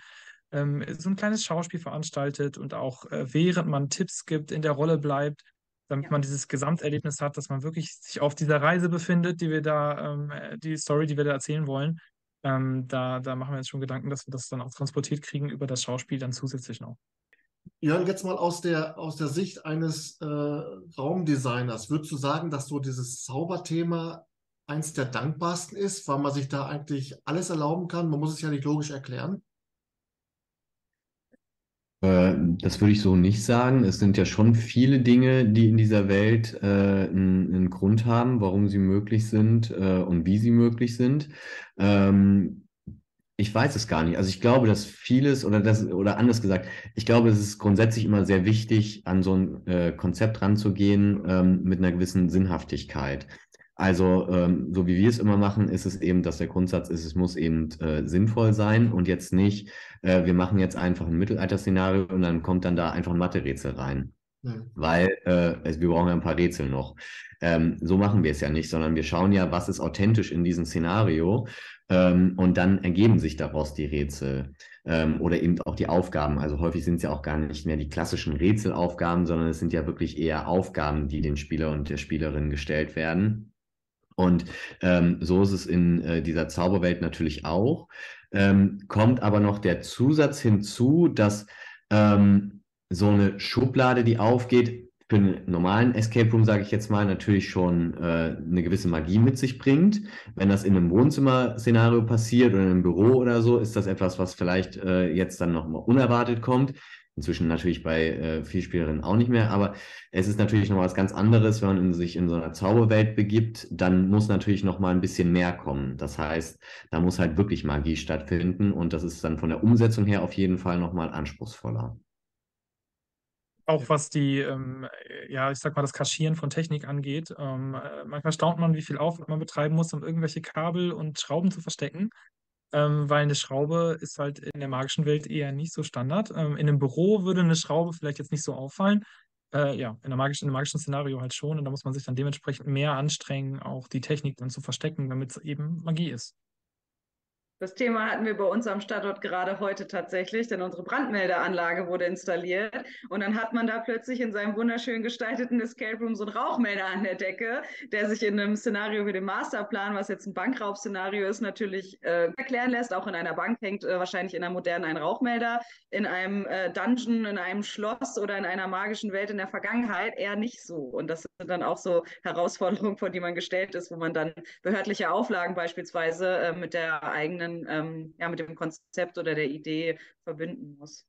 ähm, so ein kleines Schauspiel veranstaltet und auch äh, während man Tipps gibt, in der Rolle bleibt damit ja. man dieses Gesamterlebnis hat, dass man wirklich sich auf dieser Reise befindet, die wir da, ähm, die Story, die wir da erzählen wollen. Ähm, da, da machen wir uns schon Gedanken, dass wir das dann auch transportiert kriegen über das Schauspiel dann zusätzlich noch. Jörn, jetzt mal aus der, aus der Sicht eines äh, Raumdesigners, würdest du sagen, dass so dieses Zauberthema eins der dankbarsten ist, weil man sich da eigentlich alles erlauben kann? Man muss es ja nicht logisch erklären. Äh, das würde ich so nicht sagen. Es sind ja schon viele Dinge, die in dieser Welt äh, einen, einen, Grund haben, warum sie möglich sind äh, und wie sie möglich sind. Ähm, ich weiß es gar nicht. Also ich glaube, dass vieles oder das oder anders gesagt, ich glaube, es ist grundsätzlich immer sehr wichtig, an so ein äh, Konzept ranzugehen ähm, mit einer gewissen Sinnhaftigkeit. Also, ähm, so wie wir es immer machen, ist es eben, dass der Grundsatz ist, es muss eben äh, sinnvoll sein und jetzt nicht, äh, wir machen jetzt einfach ein Mittelalter-Szenario und dann kommt dann da einfach ein Mathe-Rätsel rein. Mhm. Weil äh, wir brauchen ja ein paar Rätsel noch. Ähm, so machen wir es ja nicht, sondern wir schauen ja, was ist authentisch in diesem Szenario ähm, und dann ergeben sich daraus die Rätsel ähm, oder eben auch die Aufgaben. Also häufig sind es ja auch gar nicht mehr die klassischen Rätselaufgaben, sondern es sind ja wirklich eher Aufgaben, die den Spieler und der Spielerin gestellt werden. Und ähm, so ist es in äh, dieser Zauberwelt natürlich auch. Ähm, kommt aber noch der Zusatz hinzu, dass ähm, so eine Schublade, die aufgeht, für einen normalen Escape Room, sage ich jetzt mal, natürlich schon äh, eine gewisse Magie mit sich bringt. Wenn das in einem Wohnzimmer-Szenario passiert oder in einem Büro oder so, ist das etwas, was vielleicht äh, jetzt dann nochmal unerwartet kommt. Inzwischen natürlich bei äh, Vielspielerinnen auch nicht mehr, aber es ist natürlich noch was ganz anderes, wenn man in, sich in so einer Zauberwelt begibt, dann muss natürlich noch mal ein bisschen mehr kommen. Das heißt, da muss halt wirklich Magie stattfinden und das ist dann von der Umsetzung her auf jeden Fall noch mal anspruchsvoller. Auch was die, ähm, ja, ich sag mal, das Kaschieren von Technik angeht. Ähm, äh, manchmal staunt man, wie viel Aufwand man betreiben muss, um irgendwelche Kabel und Schrauben zu verstecken ähm, weil eine Schraube ist halt in der magischen Welt eher nicht so Standard. Ähm, in einem Büro würde eine Schraube vielleicht jetzt nicht so auffallen, Äh, ja, in, der magischen, in einem magischen Szenario halt schon. Und da muss man sich dann dementsprechend mehr anstrengen, auch die Technik dann zu verstecken, damit es eben Magie ist. Das Thema hatten wir bei uns am Standort gerade heute tatsächlich, denn unsere Brandmeldeanlage wurde installiert und dann hat man da plötzlich in seinem wunderschön gestalteten Escape Room so einen Rauchmelder an der Decke, der sich in einem Szenario wie dem Masterplan, was jetzt ein Bankraubszenario ist, natürlich äh, erklären lässt. Auch in einer Bank hängt äh, wahrscheinlich in einer modernen ein Rauchmelder. In einem äh, Dungeon, in einem Schloss oder in einer magischen Welt in der Vergangenheit eher nicht so. Und das sind dann auch so Herausforderungen, vor die man gestellt ist, wo man dann behördliche Auflagen beispielsweise äh, mit der eigenen dann ähm, ja, mit dem Konzept oder der Idee verbinden muss.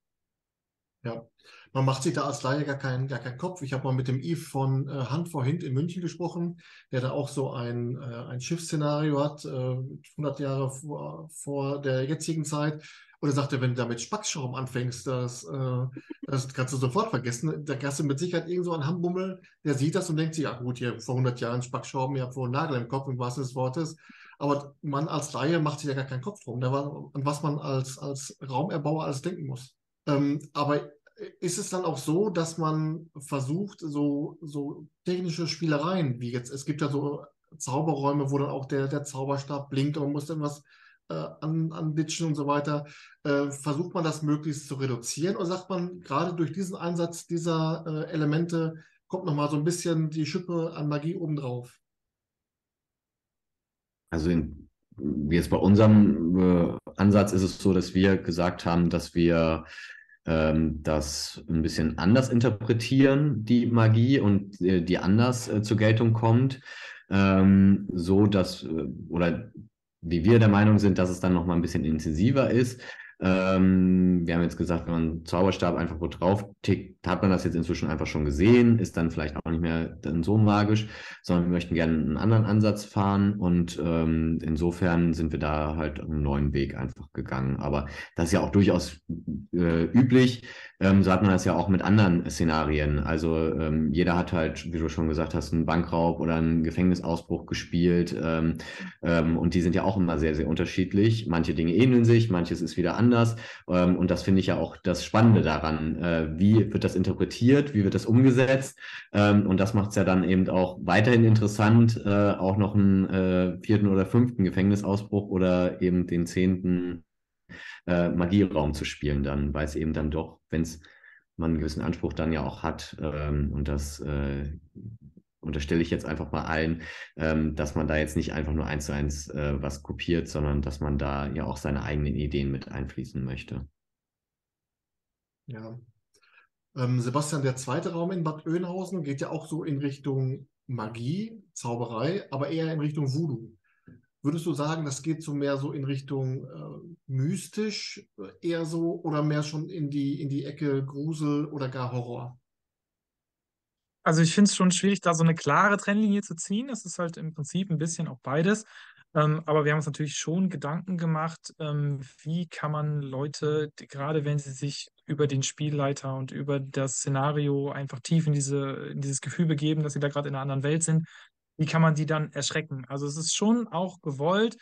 Ja, man macht sich da als Laie gar keinen, gar keinen Kopf. Ich habe mal mit dem Yves von äh, Hand vor Hint in München gesprochen, der da auch so ein, äh, ein Schiffsszenario hat, äh, 100 Jahre vor, vor der jetzigen Zeit. Und er sagte, wenn du da mit Spackschaum anfängst, das, äh, das kannst du sofort vergessen. Da hast du mit Sicherheit irgend so einen Hambummel, der sieht das und denkt sich, ja gut, hier vor 100 Jahren Spackschrauben, ihr habt wohl einen Nagel im Kopf, im wahrsten des Wortes. Aber man als Laie macht sich ja gar keinen Kopf drum, an was man als, als Raumerbauer alles denken muss. Ähm, aber ist es dann auch so, dass man versucht, so, so technische Spielereien, wie jetzt, es gibt ja so Zauberräume, wo dann auch der, der Zauberstab blinkt und man muss dann was äh, an, anbitschen und so weiter. Äh, versucht man das möglichst zu reduzieren oder sagt man, gerade durch diesen Einsatz dieser äh, Elemente kommt nochmal so ein bisschen die Schippe an Magie obendrauf? Also in, jetzt bei unserem äh, Ansatz ist es so, dass wir gesagt haben, dass wir ähm, das ein bisschen anders interpretieren, die Magie und äh, die anders äh, zur Geltung kommt, ähm, so dass äh, oder wie wir der Meinung sind, dass es dann noch mal ein bisschen intensiver ist. Ähm, wir haben jetzt gesagt, wenn man einen Zauberstab einfach wo drauf tickt, hat man das jetzt inzwischen einfach schon gesehen, ist dann vielleicht auch nicht mehr dann so magisch, sondern wir möchten gerne einen anderen Ansatz fahren und ähm, insofern sind wir da halt einen neuen Weg einfach gegangen. Aber das ist ja auch durchaus äh, üblich. Ähm, so hat man das ja auch mit anderen Szenarien. Also ähm, jeder hat halt, wie du schon gesagt hast, einen Bankraub oder einen Gefängnisausbruch gespielt ähm, ähm, und die sind ja auch immer sehr, sehr unterschiedlich. Manche Dinge ähneln sich, manches ist wieder anders. Ähm, und das finde ich ja auch das Spannende daran. Äh, wie wird das interpretiert? Wie wird das umgesetzt? Ähm, und das macht es ja dann eben auch weiterhin interessant, äh, auch noch einen äh, vierten oder fünften Gefängnisausbruch oder eben den zehnten äh, Magieraum zu spielen dann, weil es eben dann doch, wenn es man einen gewissen Anspruch dann ja auch hat ähm, und das äh, unterstelle ich jetzt einfach mal allen, ähm, dass man da jetzt nicht einfach nur eins zu eins äh, was kopiert, sondern dass man da ja auch seine eigenen Ideen mit einfließen möchte. Ja. Ähm, Sebastian, der zweite Raum in Bad Oeynhausen geht ja auch so in Richtung Magie, Zauberei, aber eher in Richtung Voodoo. Würdest du sagen, das geht so mehr so in Richtung äh, mystisch, äh, eher so, oder mehr schon in die, in die Ecke Grusel oder gar Horror? Also ich finde es schon schwierig, da so eine klare Trennlinie zu ziehen. Es ist halt im Prinzip ein bisschen auch beides. Ähm, aber wir haben uns natürlich schon Gedanken gemacht, ähm, wie kann man Leute, die, gerade wenn sie sich über den Spielleiter und über das Szenario einfach tief in, diese, in dieses Gefühl begeben, dass sie da gerade in einer anderen Welt sind, wie kann man die dann erschrecken? Also es ist schon auch gewollt,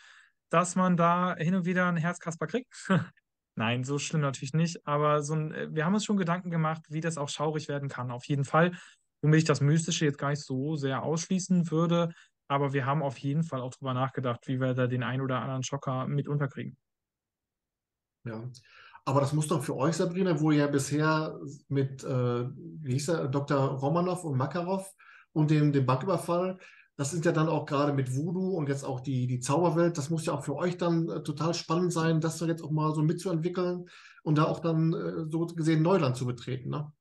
dass man da hin und wieder ein Herzkasper kriegt. Nein, so schlimm natürlich nicht, aber so ein, äh, wir haben uns schon Gedanken gemacht, wie das auch schaurig werden kann, auf jeden Fall womit ich das Mystische jetzt gar nicht so sehr ausschließen würde. Aber wir haben auf jeden Fall auch drüber nachgedacht, wie wir da den einen oder anderen Schocker mit unterkriegen. Ja, aber das muss doch für euch, Sabrina, wo ihr ja bisher mit, äh, wie hieß er, Dr. Romanov und Makarov und dem, dem Banküberfall, das sind ja dann auch gerade mit Voodoo und jetzt auch die, die Zauberwelt, das muss ja auch für euch dann äh, total spannend sein, das jetzt auch mal so mitzuentwickeln und da auch dann äh, so gesehen Neuland zu betreten, ne?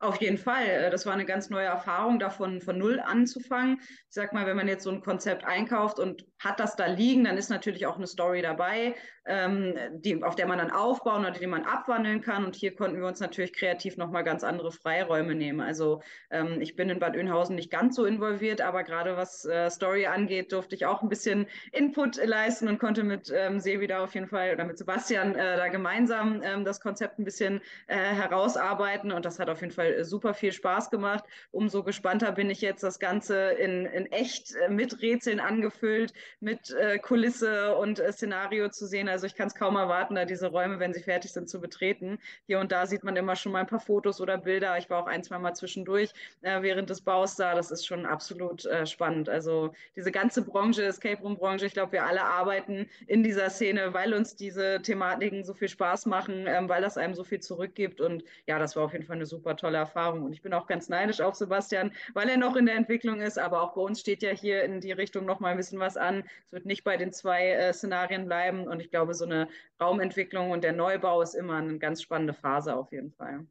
Auf jeden Fall. Äh, das war eine ganz neue Erfahrung, davon von null anzufangen. Ich sag mal, wenn man jetzt so ein Konzept einkauft und hat das da liegen, dann ist natürlich auch eine Story dabei, ähm, die, auf der man dann aufbauen oder die man abwandeln kann. Und hier konnten wir uns natürlich kreativ nochmal ganz andere Freiräume nehmen. Also ähm, ich bin in Bad Oeynhausen nicht ganz so involviert, aber gerade was äh, Story angeht, durfte ich auch ein bisschen Input leisten und konnte mit ähm, Sevi da auf jeden Fall oder mit Sebastian äh, da gemeinsam ähm, das Konzept ein bisschen äh, herausarbeiten. Und das hat auf jeden Fall äh, super viel Spaß gemacht. Umso gespannter bin ich jetzt, das Ganze in, in echt äh, mit Rätseln angefüllt mit äh, Kulisse und äh, Szenario zu sehen. Also ich kann es kaum erwarten, da diese Räume, wenn sie fertig sind, zu betreten. Hier und da sieht man immer schon mal ein paar Fotos oder Bilder. Ich war auch ein, zwei Mal zwischendurch äh, während des Baus da. Das ist schon absolut äh, spannend. Also diese ganze Branche, Escape Room Branche, ich glaube, wir alle arbeiten in dieser Szene, weil uns diese Thematiken so viel Spaß machen, ähm, weil das einem so viel zurückgibt. Und ja, das war auf jeden Fall eine super tolle Erfahrung. Und ich bin auch ganz neidisch auf Sebastian, weil er noch in der Entwicklung ist. Aber auch bei uns steht ja hier in die Richtung noch mal ein bisschen was an. Es wird nicht bei den zwei äh, Szenarien bleiben. Und ich glaube, so eine Raumentwicklung und der Neubau ist immer eine ganz spannende Phase auf jeden Fall.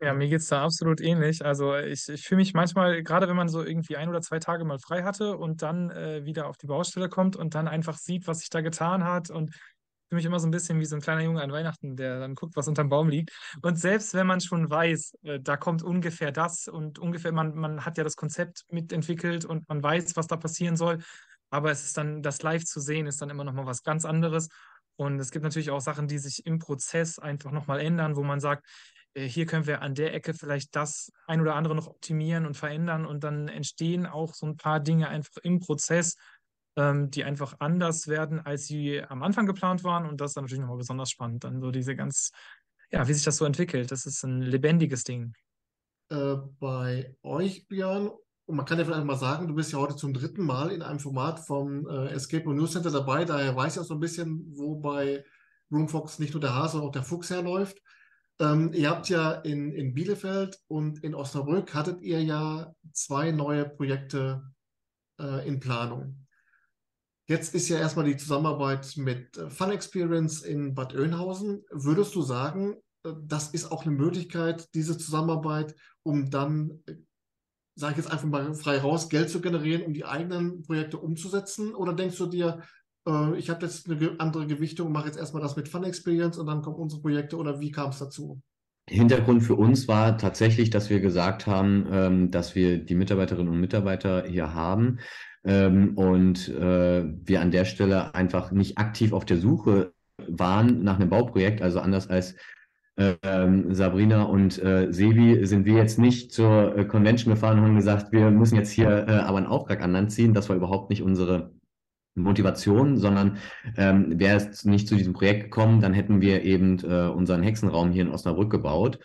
Ja, mir geht es da absolut ähnlich. Also ich, ich fühle mich manchmal, gerade wenn man so irgendwie ein oder zwei Tage mal frei hatte und dann äh, wieder auf die Baustelle kommt und dann einfach sieht, was sich da getan hat und fühle mich immer so ein bisschen wie so ein kleiner Junge an Weihnachten, der dann guckt, was unterm Baum liegt. Und selbst wenn man schon weiß, äh, da kommt ungefähr das und ungefähr, man, man hat ja das Konzept mitentwickelt und man weiß, was da passieren soll, aber es ist dann, das live zu sehen, ist dann immer noch mal was ganz anderes. Und es gibt natürlich auch Sachen, die sich im Prozess einfach nochmal ändern, wo man sagt, äh, hier können wir an der Ecke vielleicht das ein oder andere noch optimieren und verändern und dann entstehen auch so ein paar Dinge einfach im Prozess, ähm, die einfach anders werden, als sie am Anfang geplant waren und das ist dann natürlich nochmal besonders spannend, dann so diese ganz, ja, wie sich das so entwickelt. Das ist ein lebendiges Ding. Äh, bei euch, Björn, und man kann ja vielleicht mal sagen, du bist ja heute zum dritten Mal in einem Format vom äh, Escape Room News Center dabei, daher weiß ich auch so ein bisschen, wo bei Roomfox nicht nur der Hase, sondern auch der Fuchs herläuft. Ähm, ihr habt ja in, in Bielefeld und in Osnabrück hattet ihr ja zwei neue Projekte äh, in Planung. Jetzt ist ja erstmal die Zusammenarbeit mit äh, Fun Experience in Bad Oeynhausen. Würdest du sagen, äh, das ist auch eine Möglichkeit, diese Zusammenarbeit, um dann, äh, sage ich jetzt einfach mal frei raus, Geld zu generieren, um die eigenen Projekte umzusetzen? Oder denkst du dir, ich habe jetzt eine andere Gewichtung, mache jetzt erstmal das mit Fun Experience und dann kommen unsere Projekte oder wie kam es dazu? Hintergrund für uns war tatsächlich, dass wir gesagt haben, ähm, dass wir die Mitarbeiterinnen und Mitarbeiter hier haben ähm, und äh, wir an der Stelle einfach nicht aktiv auf der Suche waren nach einem Bauprojekt, also anders als ähm, Sabrina und äh, Sevi sind wir jetzt nicht zur äh, Convention gefahren und haben gesagt, wir müssen jetzt hier äh, aber einen Auftrag an Land ziehen. Das war überhaupt nicht unsere Motivation, sondern ähm, wäre es nicht zu diesem Projekt gekommen, dann hätten wir eben äh, unseren Hexenraum hier in Osnabrück gebaut.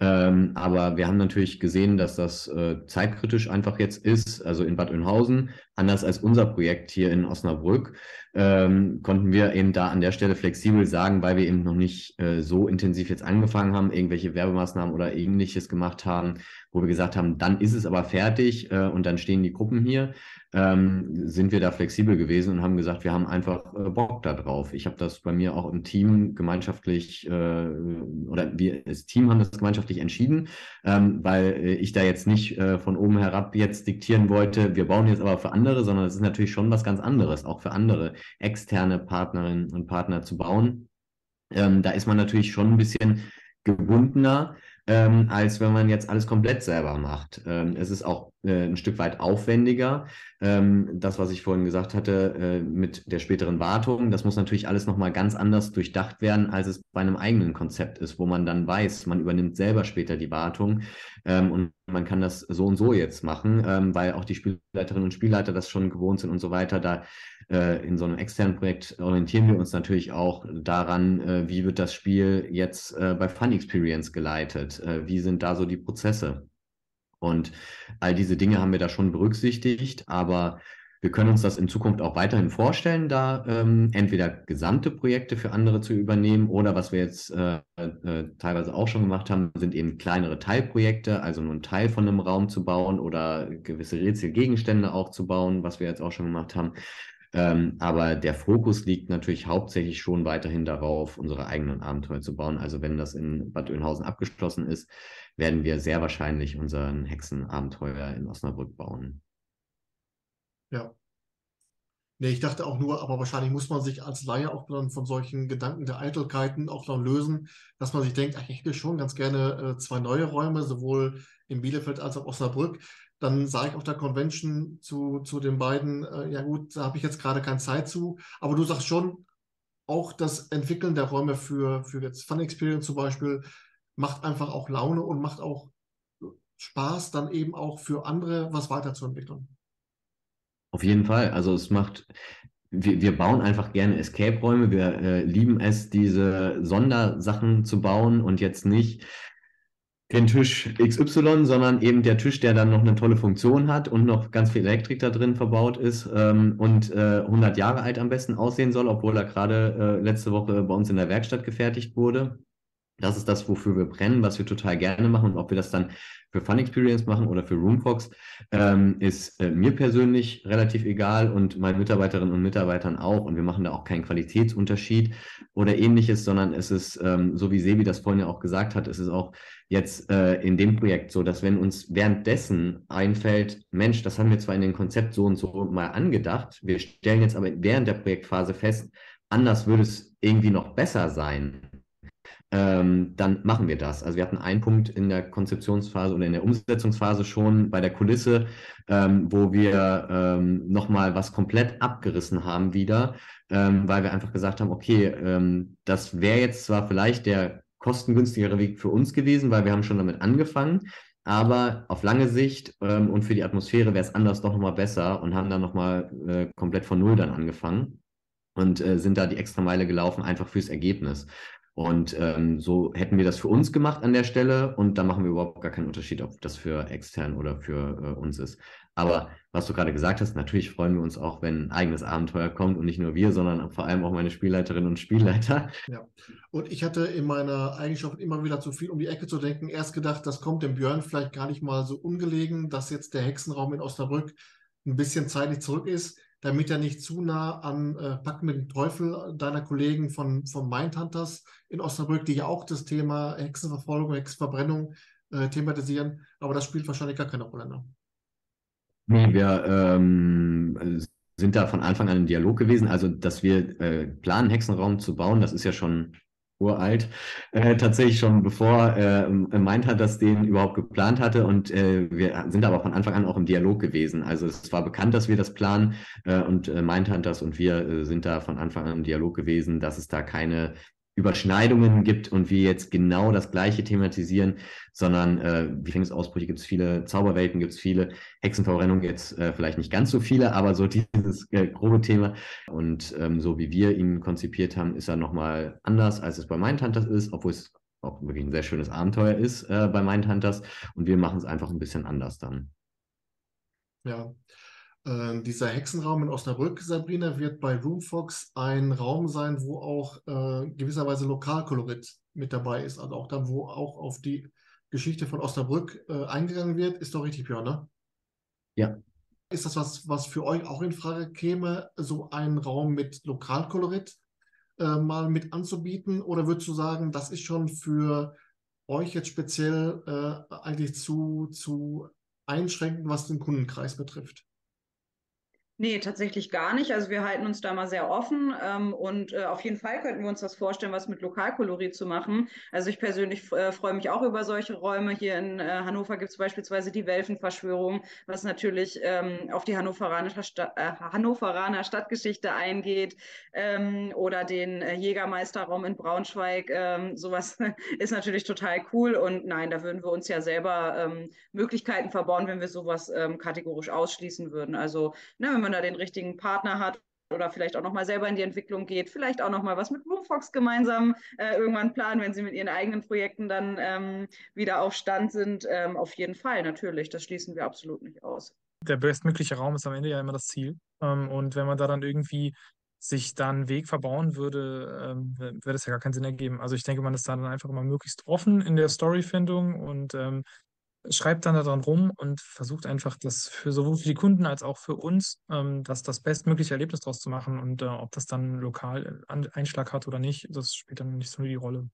Ähm, aber wir haben natürlich gesehen, dass das äh, zeitkritisch einfach jetzt ist, also in Bad Oeynhausen, anders als unser Projekt hier in Osnabrück, ähm, konnten wir eben da an der Stelle flexibel sagen, weil wir eben noch nicht äh, so intensiv jetzt angefangen haben, irgendwelche Werbemaßnahmen oder ähnliches gemacht haben, wo wir gesagt haben, dann ist es aber fertig äh, und dann stehen die Gruppen hier, ähm, sind wir da flexibel gewesen und haben gesagt, wir haben einfach äh, Bock da drauf. Ich habe das bei mir auch im Team gemeinschaftlich äh, oder wir das Team haben das gemeinschaftlich entschieden, ähm, weil äh, ich da jetzt nicht äh, von oben herab jetzt diktieren wollte, wir bauen jetzt aber für andere, sondern es ist natürlich schon was ganz anderes, auch für andere externe Partnerinnen und Partner zu bauen. Ähm, da ist man natürlich schon ein bisschen gebundener ähm, als wenn man jetzt alles komplett selber macht. Ähm, es ist auch äh, ein Stück weit aufwendiger. Ähm, das, was ich vorhin gesagt hatte, äh, mit der späteren Wartung, das muss natürlich alles nochmal ganz anders durchdacht werden, als es bei einem eigenen Konzept ist, wo man dann weiß, man übernimmt selber später die Wartung ähm, und man kann das so und so jetzt machen, ähm, weil auch die Spielleiterinnen und Spielleiter das schon gewohnt sind und so weiter. Da in so einem externen Projekt orientieren wir uns natürlich auch daran, äh, wie wird das Spiel jetzt äh, bei Fun Experience geleitet, äh, wie sind da so die Prozesse. Und all diese Dinge haben wir da schon berücksichtigt, aber wir können uns das in Zukunft auch weiterhin vorstellen, da ähm, entweder gesamte Projekte für andere zu übernehmen oder was wir jetzt äh, äh, teilweise auch schon gemacht haben, sind eben kleinere Teilprojekte, also nur einen Teil von einem Raum zu bauen oder gewisse Rätselgegenstände auch zu bauen, was wir jetzt auch schon gemacht haben. Ähm, aber der Fokus liegt natürlich hauptsächlich schon weiterhin darauf, unsere eigenen Abenteuer zu bauen. Also wenn das in Bad Oeynhausen abgeschlossen ist, werden wir sehr wahrscheinlich unseren Hexenabenteuer in Osnabrück bauen. Ja. Nee, ich dachte auch nur, aber wahrscheinlich muss man sich als Laie auch dann von solchen Gedanken der Eitelkeiten auch dann lösen, dass man sich denkt, ach, ich hätte schon ganz gerne äh, zwei neue Räume, sowohl in Bielefeld als auch Osnabrück. Dann sage ich auf der Convention zu, zu den beiden, äh, ja gut, da habe ich jetzt gerade keine Zeit zu. Aber du sagst schon, auch das Entwickeln der Räume für, für jetzt Fun Experience zum Beispiel, macht einfach auch Laune und macht auch Spaß, dann eben auch für andere was weiterzuentwickeln. Auf jeden Fall. Also es macht, wir, wir bauen einfach gerne Escape-Räume. Wir äh, lieben es, diese Sondersachen zu bauen und jetzt nicht den Tisch XY, sondern eben der Tisch, der dann noch eine tolle Funktion hat und noch ganz viel Elektrik da drin verbaut ist ähm, und äh, 100 Jahre alt am besten aussehen soll, obwohl er gerade äh, letzte Woche bei uns in der Werkstatt gefertigt wurde. Das ist das, wofür wir brennen, was wir total gerne machen. Und ob wir das dann für Fun Experience machen oder für Roomfox, ähm, ist äh, mir persönlich relativ egal und meinen Mitarbeiterinnen und Mitarbeitern auch. Und wir machen da auch keinen Qualitätsunterschied oder ähnliches, sondern es ist, ähm, so wie Sebi das vorhin ja auch gesagt hat, es ist auch jetzt äh, in dem Projekt so, dass wenn uns währenddessen einfällt, Mensch, das haben wir zwar in dem Konzept so und so mal angedacht, wir stellen jetzt aber während der Projektphase fest, anders würde es irgendwie noch besser sein ähm, dann machen wir das. Also wir hatten einen Punkt in der Konzeptionsphase oder in der Umsetzungsphase schon bei der Kulisse, ähm, wo wir ähm, nochmal was komplett abgerissen haben wieder, ähm, weil wir einfach gesagt haben, okay, ähm, das wäre jetzt zwar vielleicht der kostengünstigere Weg für uns gewesen, weil wir haben schon damit angefangen, aber auf lange Sicht ähm, und für die Atmosphäre wäre es anders doch nochmal besser und haben dann nochmal äh, komplett von Null dann angefangen und äh, sind da die extra Meile gelaufen, einfach fürs Ergebnis. Und ähm, so hätten wir das für uns gemacht an der Stelle und da machen wir überhaupt gar keinen Unterschied, ob das für extern oder für äh, uns ist. Aber was du gerade gesagt hast, natürlich freuen wir uns auch, wenn ein eigenes Abenteuer kommt und nicht nur wir, sondern vor allem auch meine Spielleiterinnen und Spielleiter. Ja, und ich hatte in meiner Eigenschaft immer wieder zu viel um die Ecke zu denken, erst gedacht, das kommt dem Björn vielleicht gar nicht mal so ungelegen, dass jetzt der Hexenraum in Osnabrück ein bisschen zeitlich zurück ist damit er nicht zu nah an äh, Packen mit dem Teufel deiner Kollegen von, von Mindhunters in Osnabrück, die ja auch das Thema Hexenverfolgung, Hexenverbrennung äh, thematisieren. Aber das spielt wahrscheinlich gar keine Rolle. Ne? Nee, wir ähm, sind da von Anfang an im Dialog gewesen. Also, dass wir äh, planen, Hexenraum zu bauen, das ist ja schon uralt, äh, tatsächlich schon bevor äh, hat, dass den überhaupt geplant hatte und äh, wir sind aber von Anfang an auch im Dialog gewesen. Also es war bekannt, dass wir das planen äh, und äh, das und wir äh, sind da von Anfang an im Dialog gewesen, dass es da keine Überschneidungen gibt und wir jetzt genau das Gleiche thematisieren, sondern äh, Gefängnisausbrüche gibt es viele, Zauberwelten gibt es viele, Hexenverbrennung jetzt äh, vielleicht nicht ganz so viele, aber so dieses äh, grobe Thema. Und ähm, so wie wir ihn konzipiert haben, ist er nochmal anders, als es bei Mindhunters ist, obwohl es auch wirklich ein sehr schönes Abenteuer ist äh, bei Mindhunters. Und wir machen es einfach ein bisschen anders dann. Ja, äh, dieser Hexenraum in Osnabrück, Sabrina, wird bei Roomfox ein Raum sein, wo auch äh, gewisserweise Lokalkolorit mit dabei ist. Also auch dann, wo auch auf die Geschichte von Osnabrück äh, eingegangen wird. Ist doch richtig, Björn, ne? Ja. Ist das was, was für euch auch in Frage käme, so einen Raum mit Lokalkolorit äh, mal mit anzubieten? Oder würdest du sagen, das ist schon für euch jetzt speziell äh, eigentlich zu, zu einschränkend, was den Kundenkreis betrifft? Nee, tatsächlich gar nicht. Also wir halten uns da mal sehr offen ähm, und äh, auf jeden Fall könnten wir uns das vorstellen, was mit Lokalkolorit zu machen. Also ich persönlich äh, freue mich auch über solche Räume. Hier in äh, Hannover gibt es beispielsweise die Welfenverschwörung, was natürlich ähm, auf die Hannoveraner, Sta äh, Hannoveraner Stadtgeschichte eingeht ähm, oder den äh, Jägermeisterraum in Braunschweig. Ähm, sowas ist natürlich total cool und nein, da würden wir uns ja selber ähm, Möglichkeiten verbauen, wenn wir sowas ähm, kategorisch ausschließen würden. Also ne, wenn man da den richtigen Partner hat oder vielleicht auch nochmal selber in die Entwicklung geht, vielleicht auch nochmal was mit Roomfox gemeinsam äh, irgendwann planen, wenn sie mit ihren eigenen Projekten dann ähm, wieder auf Stand sind. Ähm, auf jeden Fall, natürlich. Das schließen wir absolut nicht aus. Der bestmögliche Raum ist am Ende ja immer das Ziel. Ähm, und wenn man da dann irgendwie sich dann einen Weg verbauen würde, ähm, würde das ja gar keinen Sinn ergeben. Also ich denke, man ist da dann einfach immer möglichst offen in der Storyfindung und ähm, schreibt dann daran rum und versucht einfach das für sowohl für die Kunden als auch für uns, ähm, das, das bestmögliche Erlebnis daraus zu machen. Und äh, ob das dann lokal Einschlag hat oder nicht, das spielt dann nicht so die Rolle.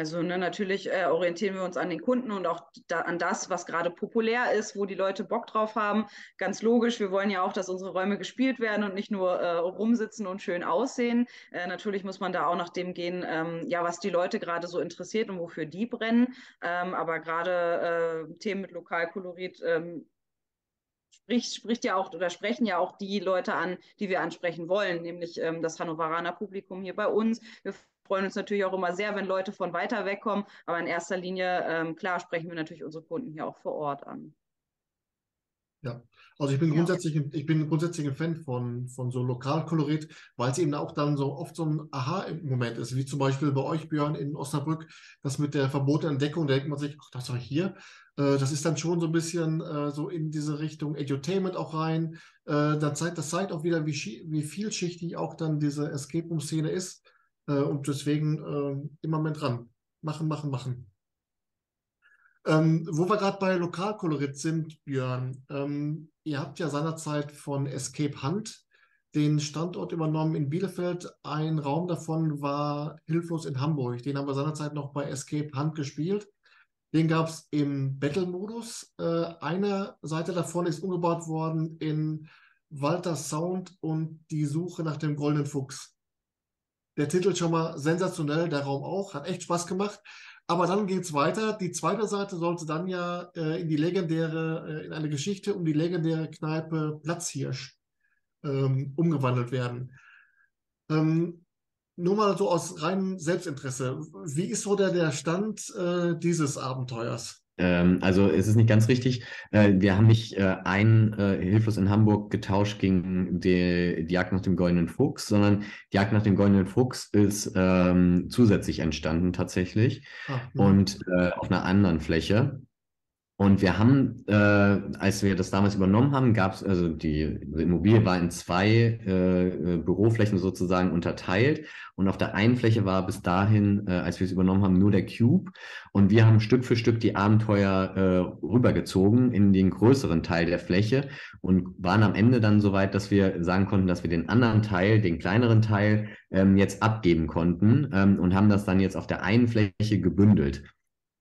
Also ne, natürlich äh, orientieren wir uns an den Kunden und auch da, an das, was gerade populär ist, wo die Leute Bock drauf haben. Ganz logisch, wir wollen ja auch, dass unsere Räume gespielt werden und nicht nur äh, rumsitzen und schön aussehen. Äh, natürlich muss man da auch nach dem gehen, ähm, ja, was die Leute gerade so interessiert und wofür die brennen. Ähm, aber gerade äh, Themen mit Lokalkolorit ähm, spricht, spricht ja auch oder sprechen ja auch die Leute an, die wir ansprechen wollen, nämlich ähm, das Hannoveraner Publikum hier bei uns. Wir freuen uns natürlich auch immer sehr, wenn Leute von weiter weg kommen. Aber in erster Linie, ähm, klar, sprechen wir natürlich unsere Kunden hier auch vor Ort an. Ja, also ich bin Ja. grundsätzlich, ein- ich bin grundsätzlich ein Fan von, von so Lokalkolorit, weil es eben auch dann so oft so ein Aha-Moment ist, wie zum Beispiel bei euch, Björn, in Osnabrück, das mit der verbotenen Entdeckung, da denkt man sich, ach, das war hier. Äh, das ist dann schon so ein bisschen äh, so in diese Richtung Edutainment auch rein. Äh, dann zeigt, das zeigt auch wieder, wie, wie vielschichtig auch dann diese Escape Room-Szene ist. Äh, und deswegen äh, immer mit dran. Machen, machen, machen. Ähm, wo wir gerade bei Lokalkolorit sind, Björn, ähm, ihr habt ja seinerzeit von Escape Hunt den Standort übernommen in Bielefeld. Ein Raum davon war Hilflos in Hamburg. Den haben wir seinerzeit noch bei Escape Hunt gespielt. Den gab es im Battle-Modus. Äh, eine Seite davon ist umgebaut worden in Walter Sound und die Suche nach dem goldenen Fuchs. Der Titel schon mal sensationell, der Raum auch, hat echt Spaß gemacht. Aber dann geht es weiter. Die zweite Seite sollte dann ja äh, in die legendäre, äh, in eine Geschichte um die legendäre Kneipe Platzhirsch ähm, umgewandelt werden. Ähm, nur mal so aus reinem Selbstinteresse. Wie ist so der, der Stand äh, dieses Abenteuers? Ähm, also es ist nicht ganz richtig. Äh, wir haben nicht äh, ein äh, Hilflos in Hamburg getauscht gegen die, die Jagd nach dem Goldenen Fuchs, sondern die Jagd nach dem Goldenen Fuchs ist ähm, zusätzlich entstanden tatsächlich hm. und äh, auf einer anderen Fläche. Und wir haben, äh, als wir das damals übernommen haben, gab es, also die, Immobilie war in zwei äh, Büroflächen sozusagen unterteilt. Und auf der einen Fläche war bis dahin, äh, als wir es übernommen haben, nur der Cube. Und wir haben Stück für Stück die Abenteuer äh, rübergezogen in den größeren Teil der Fläche und waren am Ende dann so weit, dass wir sagen konnten, dass wir den anderen Teil, den kleineren Teil, ähm, jetzt abgeben konnten ähm, und haben das dann jetzt auf der einen Fläche gebündelt.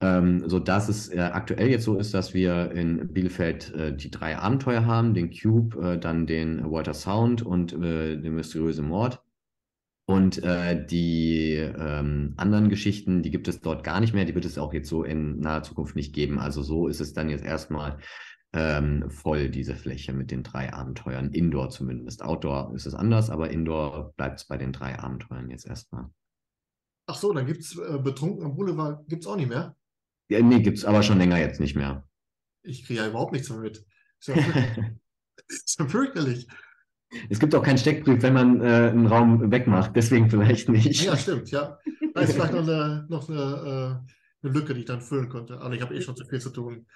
Ähm, so dass es äh, aktuell jetzt so ist, dass wir in Bielefeld äh, die drei Abenteuer haben, den Cube, äh, dann den Walter Sound und äh, den mysteriöse Mord. Und äh, die ähm, anderen Geschichten, die gibt es dort gar nicht mehr, die wird es auch jetzt so in naher Zukunft nicht geben. Also so ist es dann jetzt erstmal ähm, voll, diese Fläche mit den drei Abenteuern. Indoor zumindest. Outdoor ist es anders, aber Indoor bleibt es bei den drei Abenteuern jetzt erstmal. Ach so, dann gibt es äh, Betrunken am Boulevard, gibt es auch nicht mehr. Ja, nee, gibt es aber schon länger jetzt nicht mehr. Ich kriege ja überhaupt nichts mehr mit. Ist ja, ist ja fürchterlich. Es gibt auch keinen Steckbrief, wenn man äh, einen Raum wegmacht, deswegen vielleicht nicht. Ja, stimmt, ja. Da ist vielleicht noch eine, noch eine, äh, eine Lücke, die ich dann füllen könnte. Aber ich habe eh schon zu viel zu tun.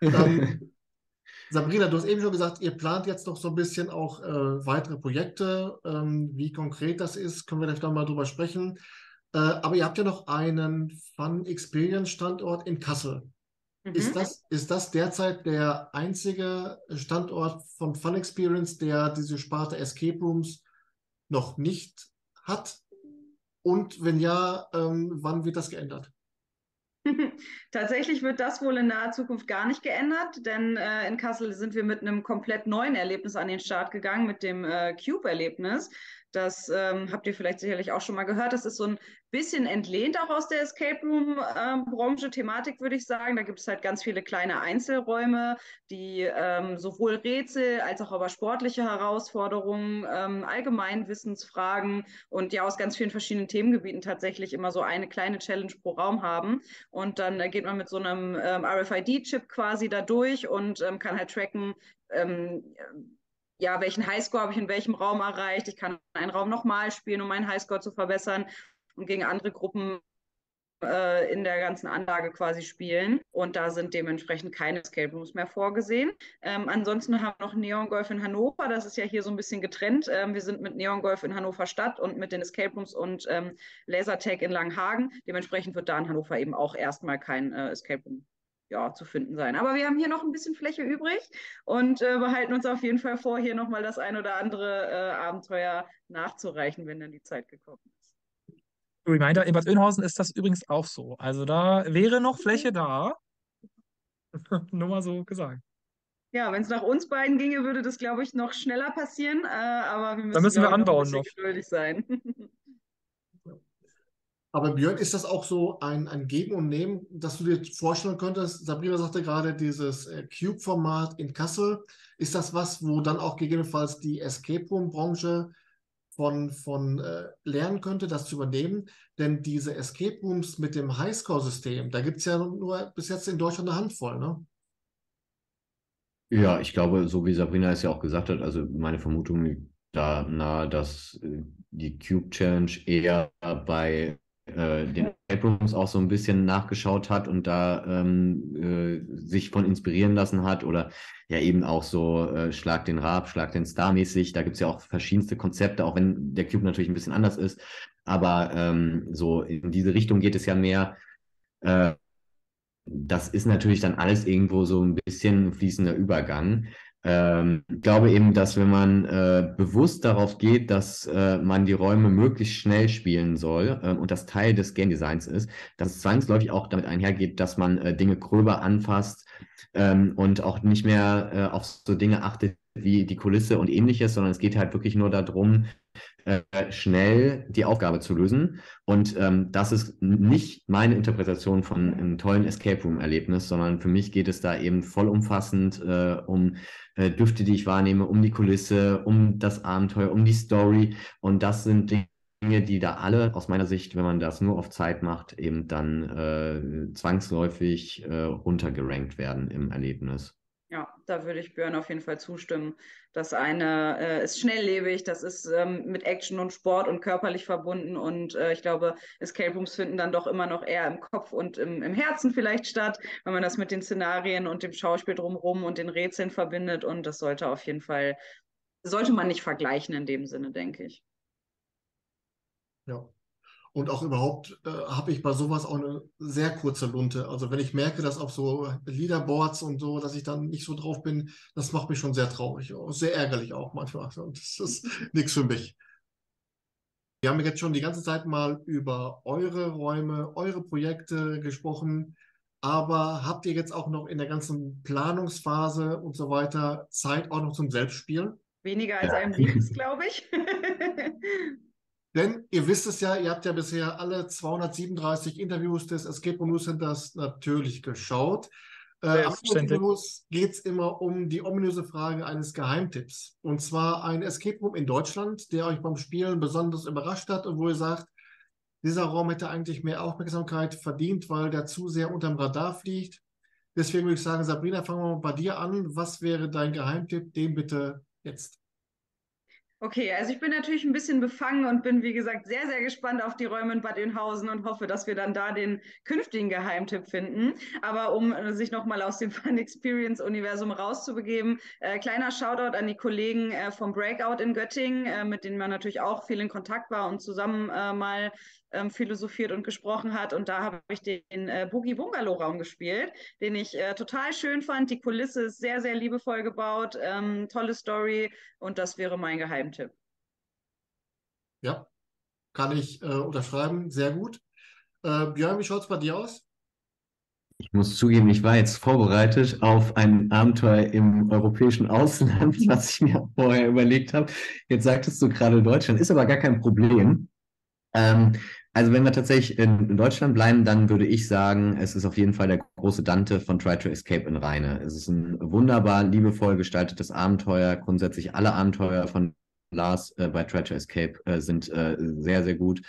Ähm, Sabrina, du hast eben schon gesagt, ihr plant jetzt noch so ein bisschen auch äh, weitere Projekte. Ähm, wie konkret das ist, können wir vielleicht noch mal drüber sprechen. Äh, aber ihr habt ja noch einen Fun Experience Standort in Kassel. Ist Mhm. das, ist das derzeit der einzige Standort von Fun Experience, der diese Sparte Escape Rooms noch nicht hat? Und wenn ja, ähm, wann wird das geändert? Tatsächlich wird das wohl in naher Zukunft gar nicht geändert, denn äh, in Kassel sind wir mit einem komplett neuen Erlebnis an den Start gegangen, mit dem äh, Cube-Erlebnis. Das ähm, habt ihr vielleicht sicherlich auch schon mal gehört. Das ist so ein bisschen entlehnt auch aus der Escape Room-Branche, Thematik würde ich sagen. Da gibt es halt ganz viele kleine Einzelräume, die ähm, sowohl Rätsel als auch aber sportliche Herausforderungen, ähm, Allgemeinwissensfragen und ja aus ganz vielen verschiedenen Themengebieten tatsächlich immer so eine kleine Challenge pro Raum haben. Und dann äh, geht man mit so einem ähm, RFID-Chip quasi da durch und ähm, kann halt tracken, ähm, ja, welchen Highscore habe ich in welchem Raum erreicht. Ich kann einen Raum nochmal spielen, um meinen Highscore zu verbessern und gegen andere Gruppen äh, in der ganzen Anlage quasi spielen. Und da sind dementsprechend keine Escape Rooms mehr vorgesehen. Ähm, ansonsten haben wir noch Neon Golf in Hannover. Das ist ja hier so ein bisschen getrennt. Ähm, wir sind mit Neon Golf in Hannover Stadt und mit den Escape Rooms und ähm, Lasertag in Langhagen. Dementsprechend wird da in Hannover eben auch erstmal kein äh, Escape Room ja, zu finden sein. Aber wir haben hier noch ein bisschen Fläche übrig und äh, behalten uns auf jeden Fall vor, hier nochmal das ein oder andere äh, Abenteuer nachzureichen, wenn dann die Zeit gekommen ist. Reminder, in Bad Oeynhausen ist das übrigens auch so. Also da wäre noch Fläche da. Nur mal so gesagt. Ja, wenn es nach uns beiden ginge, würde das, glaube ich, noch schneller passieren. Äh, aber wir müssen, müssen wir anbauen noch. geduldig sein. Aber Björn, ist das auch so ein, ein Geben und Nehmen, dass du dir vorstellen könntest? Sabrina sagte gerade, dieses äh, Cube-Format in Kassel. Ist das was, wo dann auch gegebenenfalls die Escape Room-Branche von, von äh, lernen könnte, das zu übernehmen? Denn diese Escape Rooms mit dem Highscore-System, da gibt es ja nur bis jetzt in Deutschland eine Handvoll, ne? Ja, ich glaube, so wie Sabrina es ja auch gesagt hat, also meine Vermutung liegt da nahe, dass äh, die Cube Challenge eher bei äh, den Abrams auch so ein bisschen nachgeschaut hat und da ähm, äh, sich von inspirieren lassen hat oder ja eben auch so äh, Schlag den Rab, Schlag den Star mäßig. Da gibt es ja auch verschiedenste Konzepte, auch wenn der Cube natürlich ein bisschen anders ist. Aber ähm, so in diese Richtung geht es ja mehr. Äh, das ist natürlich dann alles irgendwo so ein bisschen fließender Übergang. Ähm, ich glaube eben, dass wenn man äh, bewusst darauf geht, dass äh, man die Räume möglichst schnell spielen soll äh, und das Teil des Game Designs ist, dass es zwangsläufig auch damit einhergeht, dass man äh, Dinge gröber anfasst ähm, und auch nicht mehr äh, auf so Dinge achtet wie die Kulisse und ähnliches, sondern es geht halt wirklich nur darum, äh, schnell die Aufgabe zu lösen. Und ähm, das ist nicht meine Interpretation von einem tollen Escape Room-Erlebnis, sondern für mich geht es da eben vollumfassend äh, um äh, Düfte, die ich wahrnehme, um die Kulisse, um das Abenteuer, um die Story. Und das sind Dinge, die da alle aus meiner Sicht, wenn man das nur auf Zeit macht, eben dann äh, zwangsläufig äh, runtergerankt werden im Erlebnis. Ja, da würde ich Björn auf jeden Fall zustimmen. Das eine äh, ist schnelllebig, das ist ähm, mit Action und Sport und körperlich verbunden und äh, ich glaube, Escape Rooms finden dann doch immer noch eher im Kopf und im, im Herzen vielleicht statt, wenn man das mit den Szenarien und dem Schauspiel drumherum und den Rätseln verbindet und das sollte auf jeden Fall, sollte man nicht vergleichen in dem Sinne, denke ich. Ja. Und auch überhaupt äh, habe ich bei sowas auch eine sehr kurze Lunte. Also wenn ich merke, dass auf so Leaderboards und so, dass ich dann nicht so drauf bin, das macht mich schon sehr traurig. Sehr ärgerlich auch manchmal. Und das ist nichts für mich. Wir haben jetzt schon die ganze Zeit mal über eure Räume, eure Projekte gesprochen. Aber habt ihr jetzt auch noch in der ganzen Planungsphase und so weiter Zeit auch noch zum Selbstspielen? Weniger als einem lieb glaube ich. Denn ihr wisst es ja, ihr habt ja bisher alle 237 Interviews des Escape Room News Centers natürlich geschaut. Äh, am Interviews geht es immer um die ominöse Frage eines Geheimtipps. Und zwar ein Escape Room in Deutschland, der euch beim Spielen besonders überrascht hat und wo ihr sagt, dieser Raum hätte eigentlich mehr Aufmerksamkeit verdient, weil der zu sehr unterm Radar fliegt. Deswegen würde ich sagen, Sabrina, fangen wir mal bei dir an. Was wäre dein Geheimtipp? Den bitte jetzt. Okay, also ich bin natürlich ein bisschen befangen und bin, wie gesagt, sehr, sehr gespannt auf die Räume in Bad Oeynhausen und hoffe, dass wir dann da den künftigen Geheimtipp finden. Aber um sich nochmal aus dem Fun Experience Universum rauszubegeben, äh, kleiner Shoutout an die Kollegen äh, vom Breakout in Göttingen, äh, mit denen man natürlich auch viel in Kontakt war und zusammen äh, mal ähm, philosophiert und gesprochen hat. Und da habe ich den äh, Boogie Bungalow Raum gespielt, den ich äh, total schön fand. Die Kulisse ist sehr, sehr liebevoll gebaut, ähm, tolle Story und das wäre mein Geheimtipp. Ja, kann ich äh, unterschreiben. Sehr gut. Äh, Björn, wie schaut es bei dir aus? Ich muss zugeben, ich war jetzt vorbereitet auf ein Abenteuer im europäischen Ausland, was ich mir vorher überlegt habe. Jetzt sagtest du gerade Deutschland, ist aber gar kein Problem. Ähm, also wenn wir tatsächlich in, Deutschland bleiben, dann würde ich sagen, es ist auf jeden Fall der große Dante von Try to Escape in Rheine. Es ist ein wunderbar liebevoll gestaltetes Abenteuer. Grundsätzlich alle Abenteuer von Lars äh, bei Try to Escape äh, sind äh, sehr, sehr gut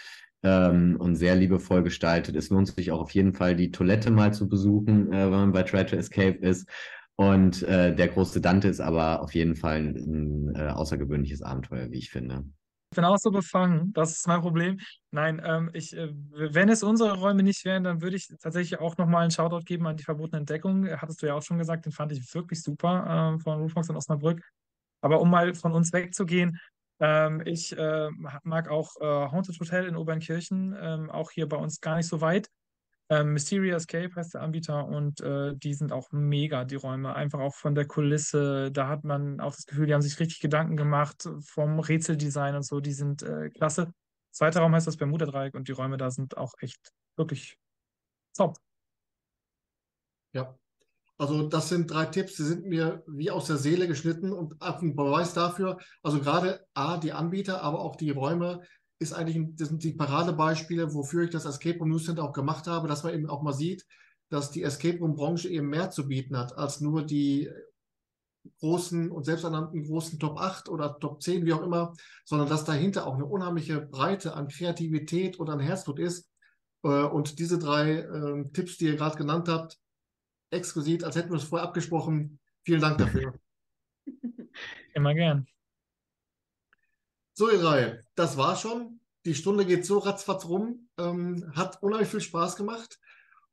ähm, und sehr liebevoll gestaltet. Es lohnt sich auch auf jeden Fall, die Toilette mal zu besuchen, äh, wenn man bei Try to Escape ist. Und äh, der große Dante ist aber auf jeden Fall ein, ein äh, außergewöhnliches Abenteuer, wie ich finde. Ich bin auch so befangen, das ist mein Problem. Nein, ähm, ich, äh, wenn es unsere Räume nicht wären, dann würde ich tatsächlich auch nochmal einen Shoutout geben an die verbotene Entdeckung. Hattest du ja auch schon gesagt, den fand ich wirklich super äh, von Roofbox in Osnabrück. Aber um mal von uns wegzugehen, ähm, ich äh, mag auch äh, Haunted Hotel in Obernkirchen, ähm, auch hier bei uns gar nicht so weit. Ähm, Mysteria Escape heißt der Anbieter und äh, die sind auch mega, die Räume. Einfach auch von der Kulisse. Da hat man auch das Gefühl, die haben sich richtig Gedanken gemacht vom Rätseldesign und so. Die sind äh, klasse. Zweiter Raum heißt das Bermuda-Dreieck und die Räume da sind auch echt wirklich top. Ja, also das sind drei Tipps, die sind mir wie aus der Seele geschnitten und ein Beweis dafür. Also gerade A, die Anbieter, aber auch die Räume ist eigentlich, das sind die Paradebeispiele, wofür ich das Escape Room News Center auch gemacht habe, dass man eben auch mal sieht, dass die Escape Room Branche eben mehr zu bieten hat als nur die großen und selbsternannten großen Top 8 oder Top 10, wie auch immer, sondern dass dahinter auch eine unheimliche Breite an Kreativität und an Herzblut ist. Äh, und diese drei äh, Tipps, die ihr gerade genannt habt, exquisit, als hätten wir es vorher abgesprochen, Vielen Dank dafür. Immer gern. So, ihr drei, das war schon. Die Stunde geht so ratzfatz rum. Ähm, hat unheimlich viel Spaß gemacht.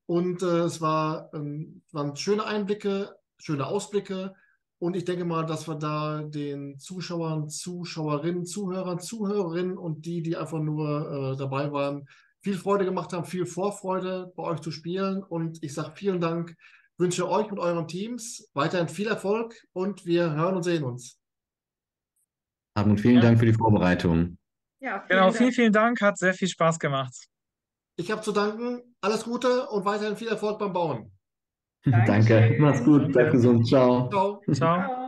Und äh, es war, ähm, waren schöne Einblicke, schöne Ausblicke. Und ich denke mal, dass wir da den Zuschauern, Zuschauerinnen, Zuhörern, Zuhörerinnen und die, die einfach nur äh, dabei waren, viel Freude gemacht haben, viel Vorfreude bei euch zu spielen. Und ich sage vielen Dank, wünsche euch und euren Teams weiterhin viel Erfolg und wir hören und sehen uns. Und vielen ja. Dank für die Vorbereitung. Ja, vielen genau, Dank. vielen, vielen Dank. Hat sehr viel Spaß gemacht. Ich habe zu danken. Alles Gute und weiterhin viel Erfolg beim Bauen. Danke. Mach's gut. Bleib gesund. Ciao. Ciao. Ciao.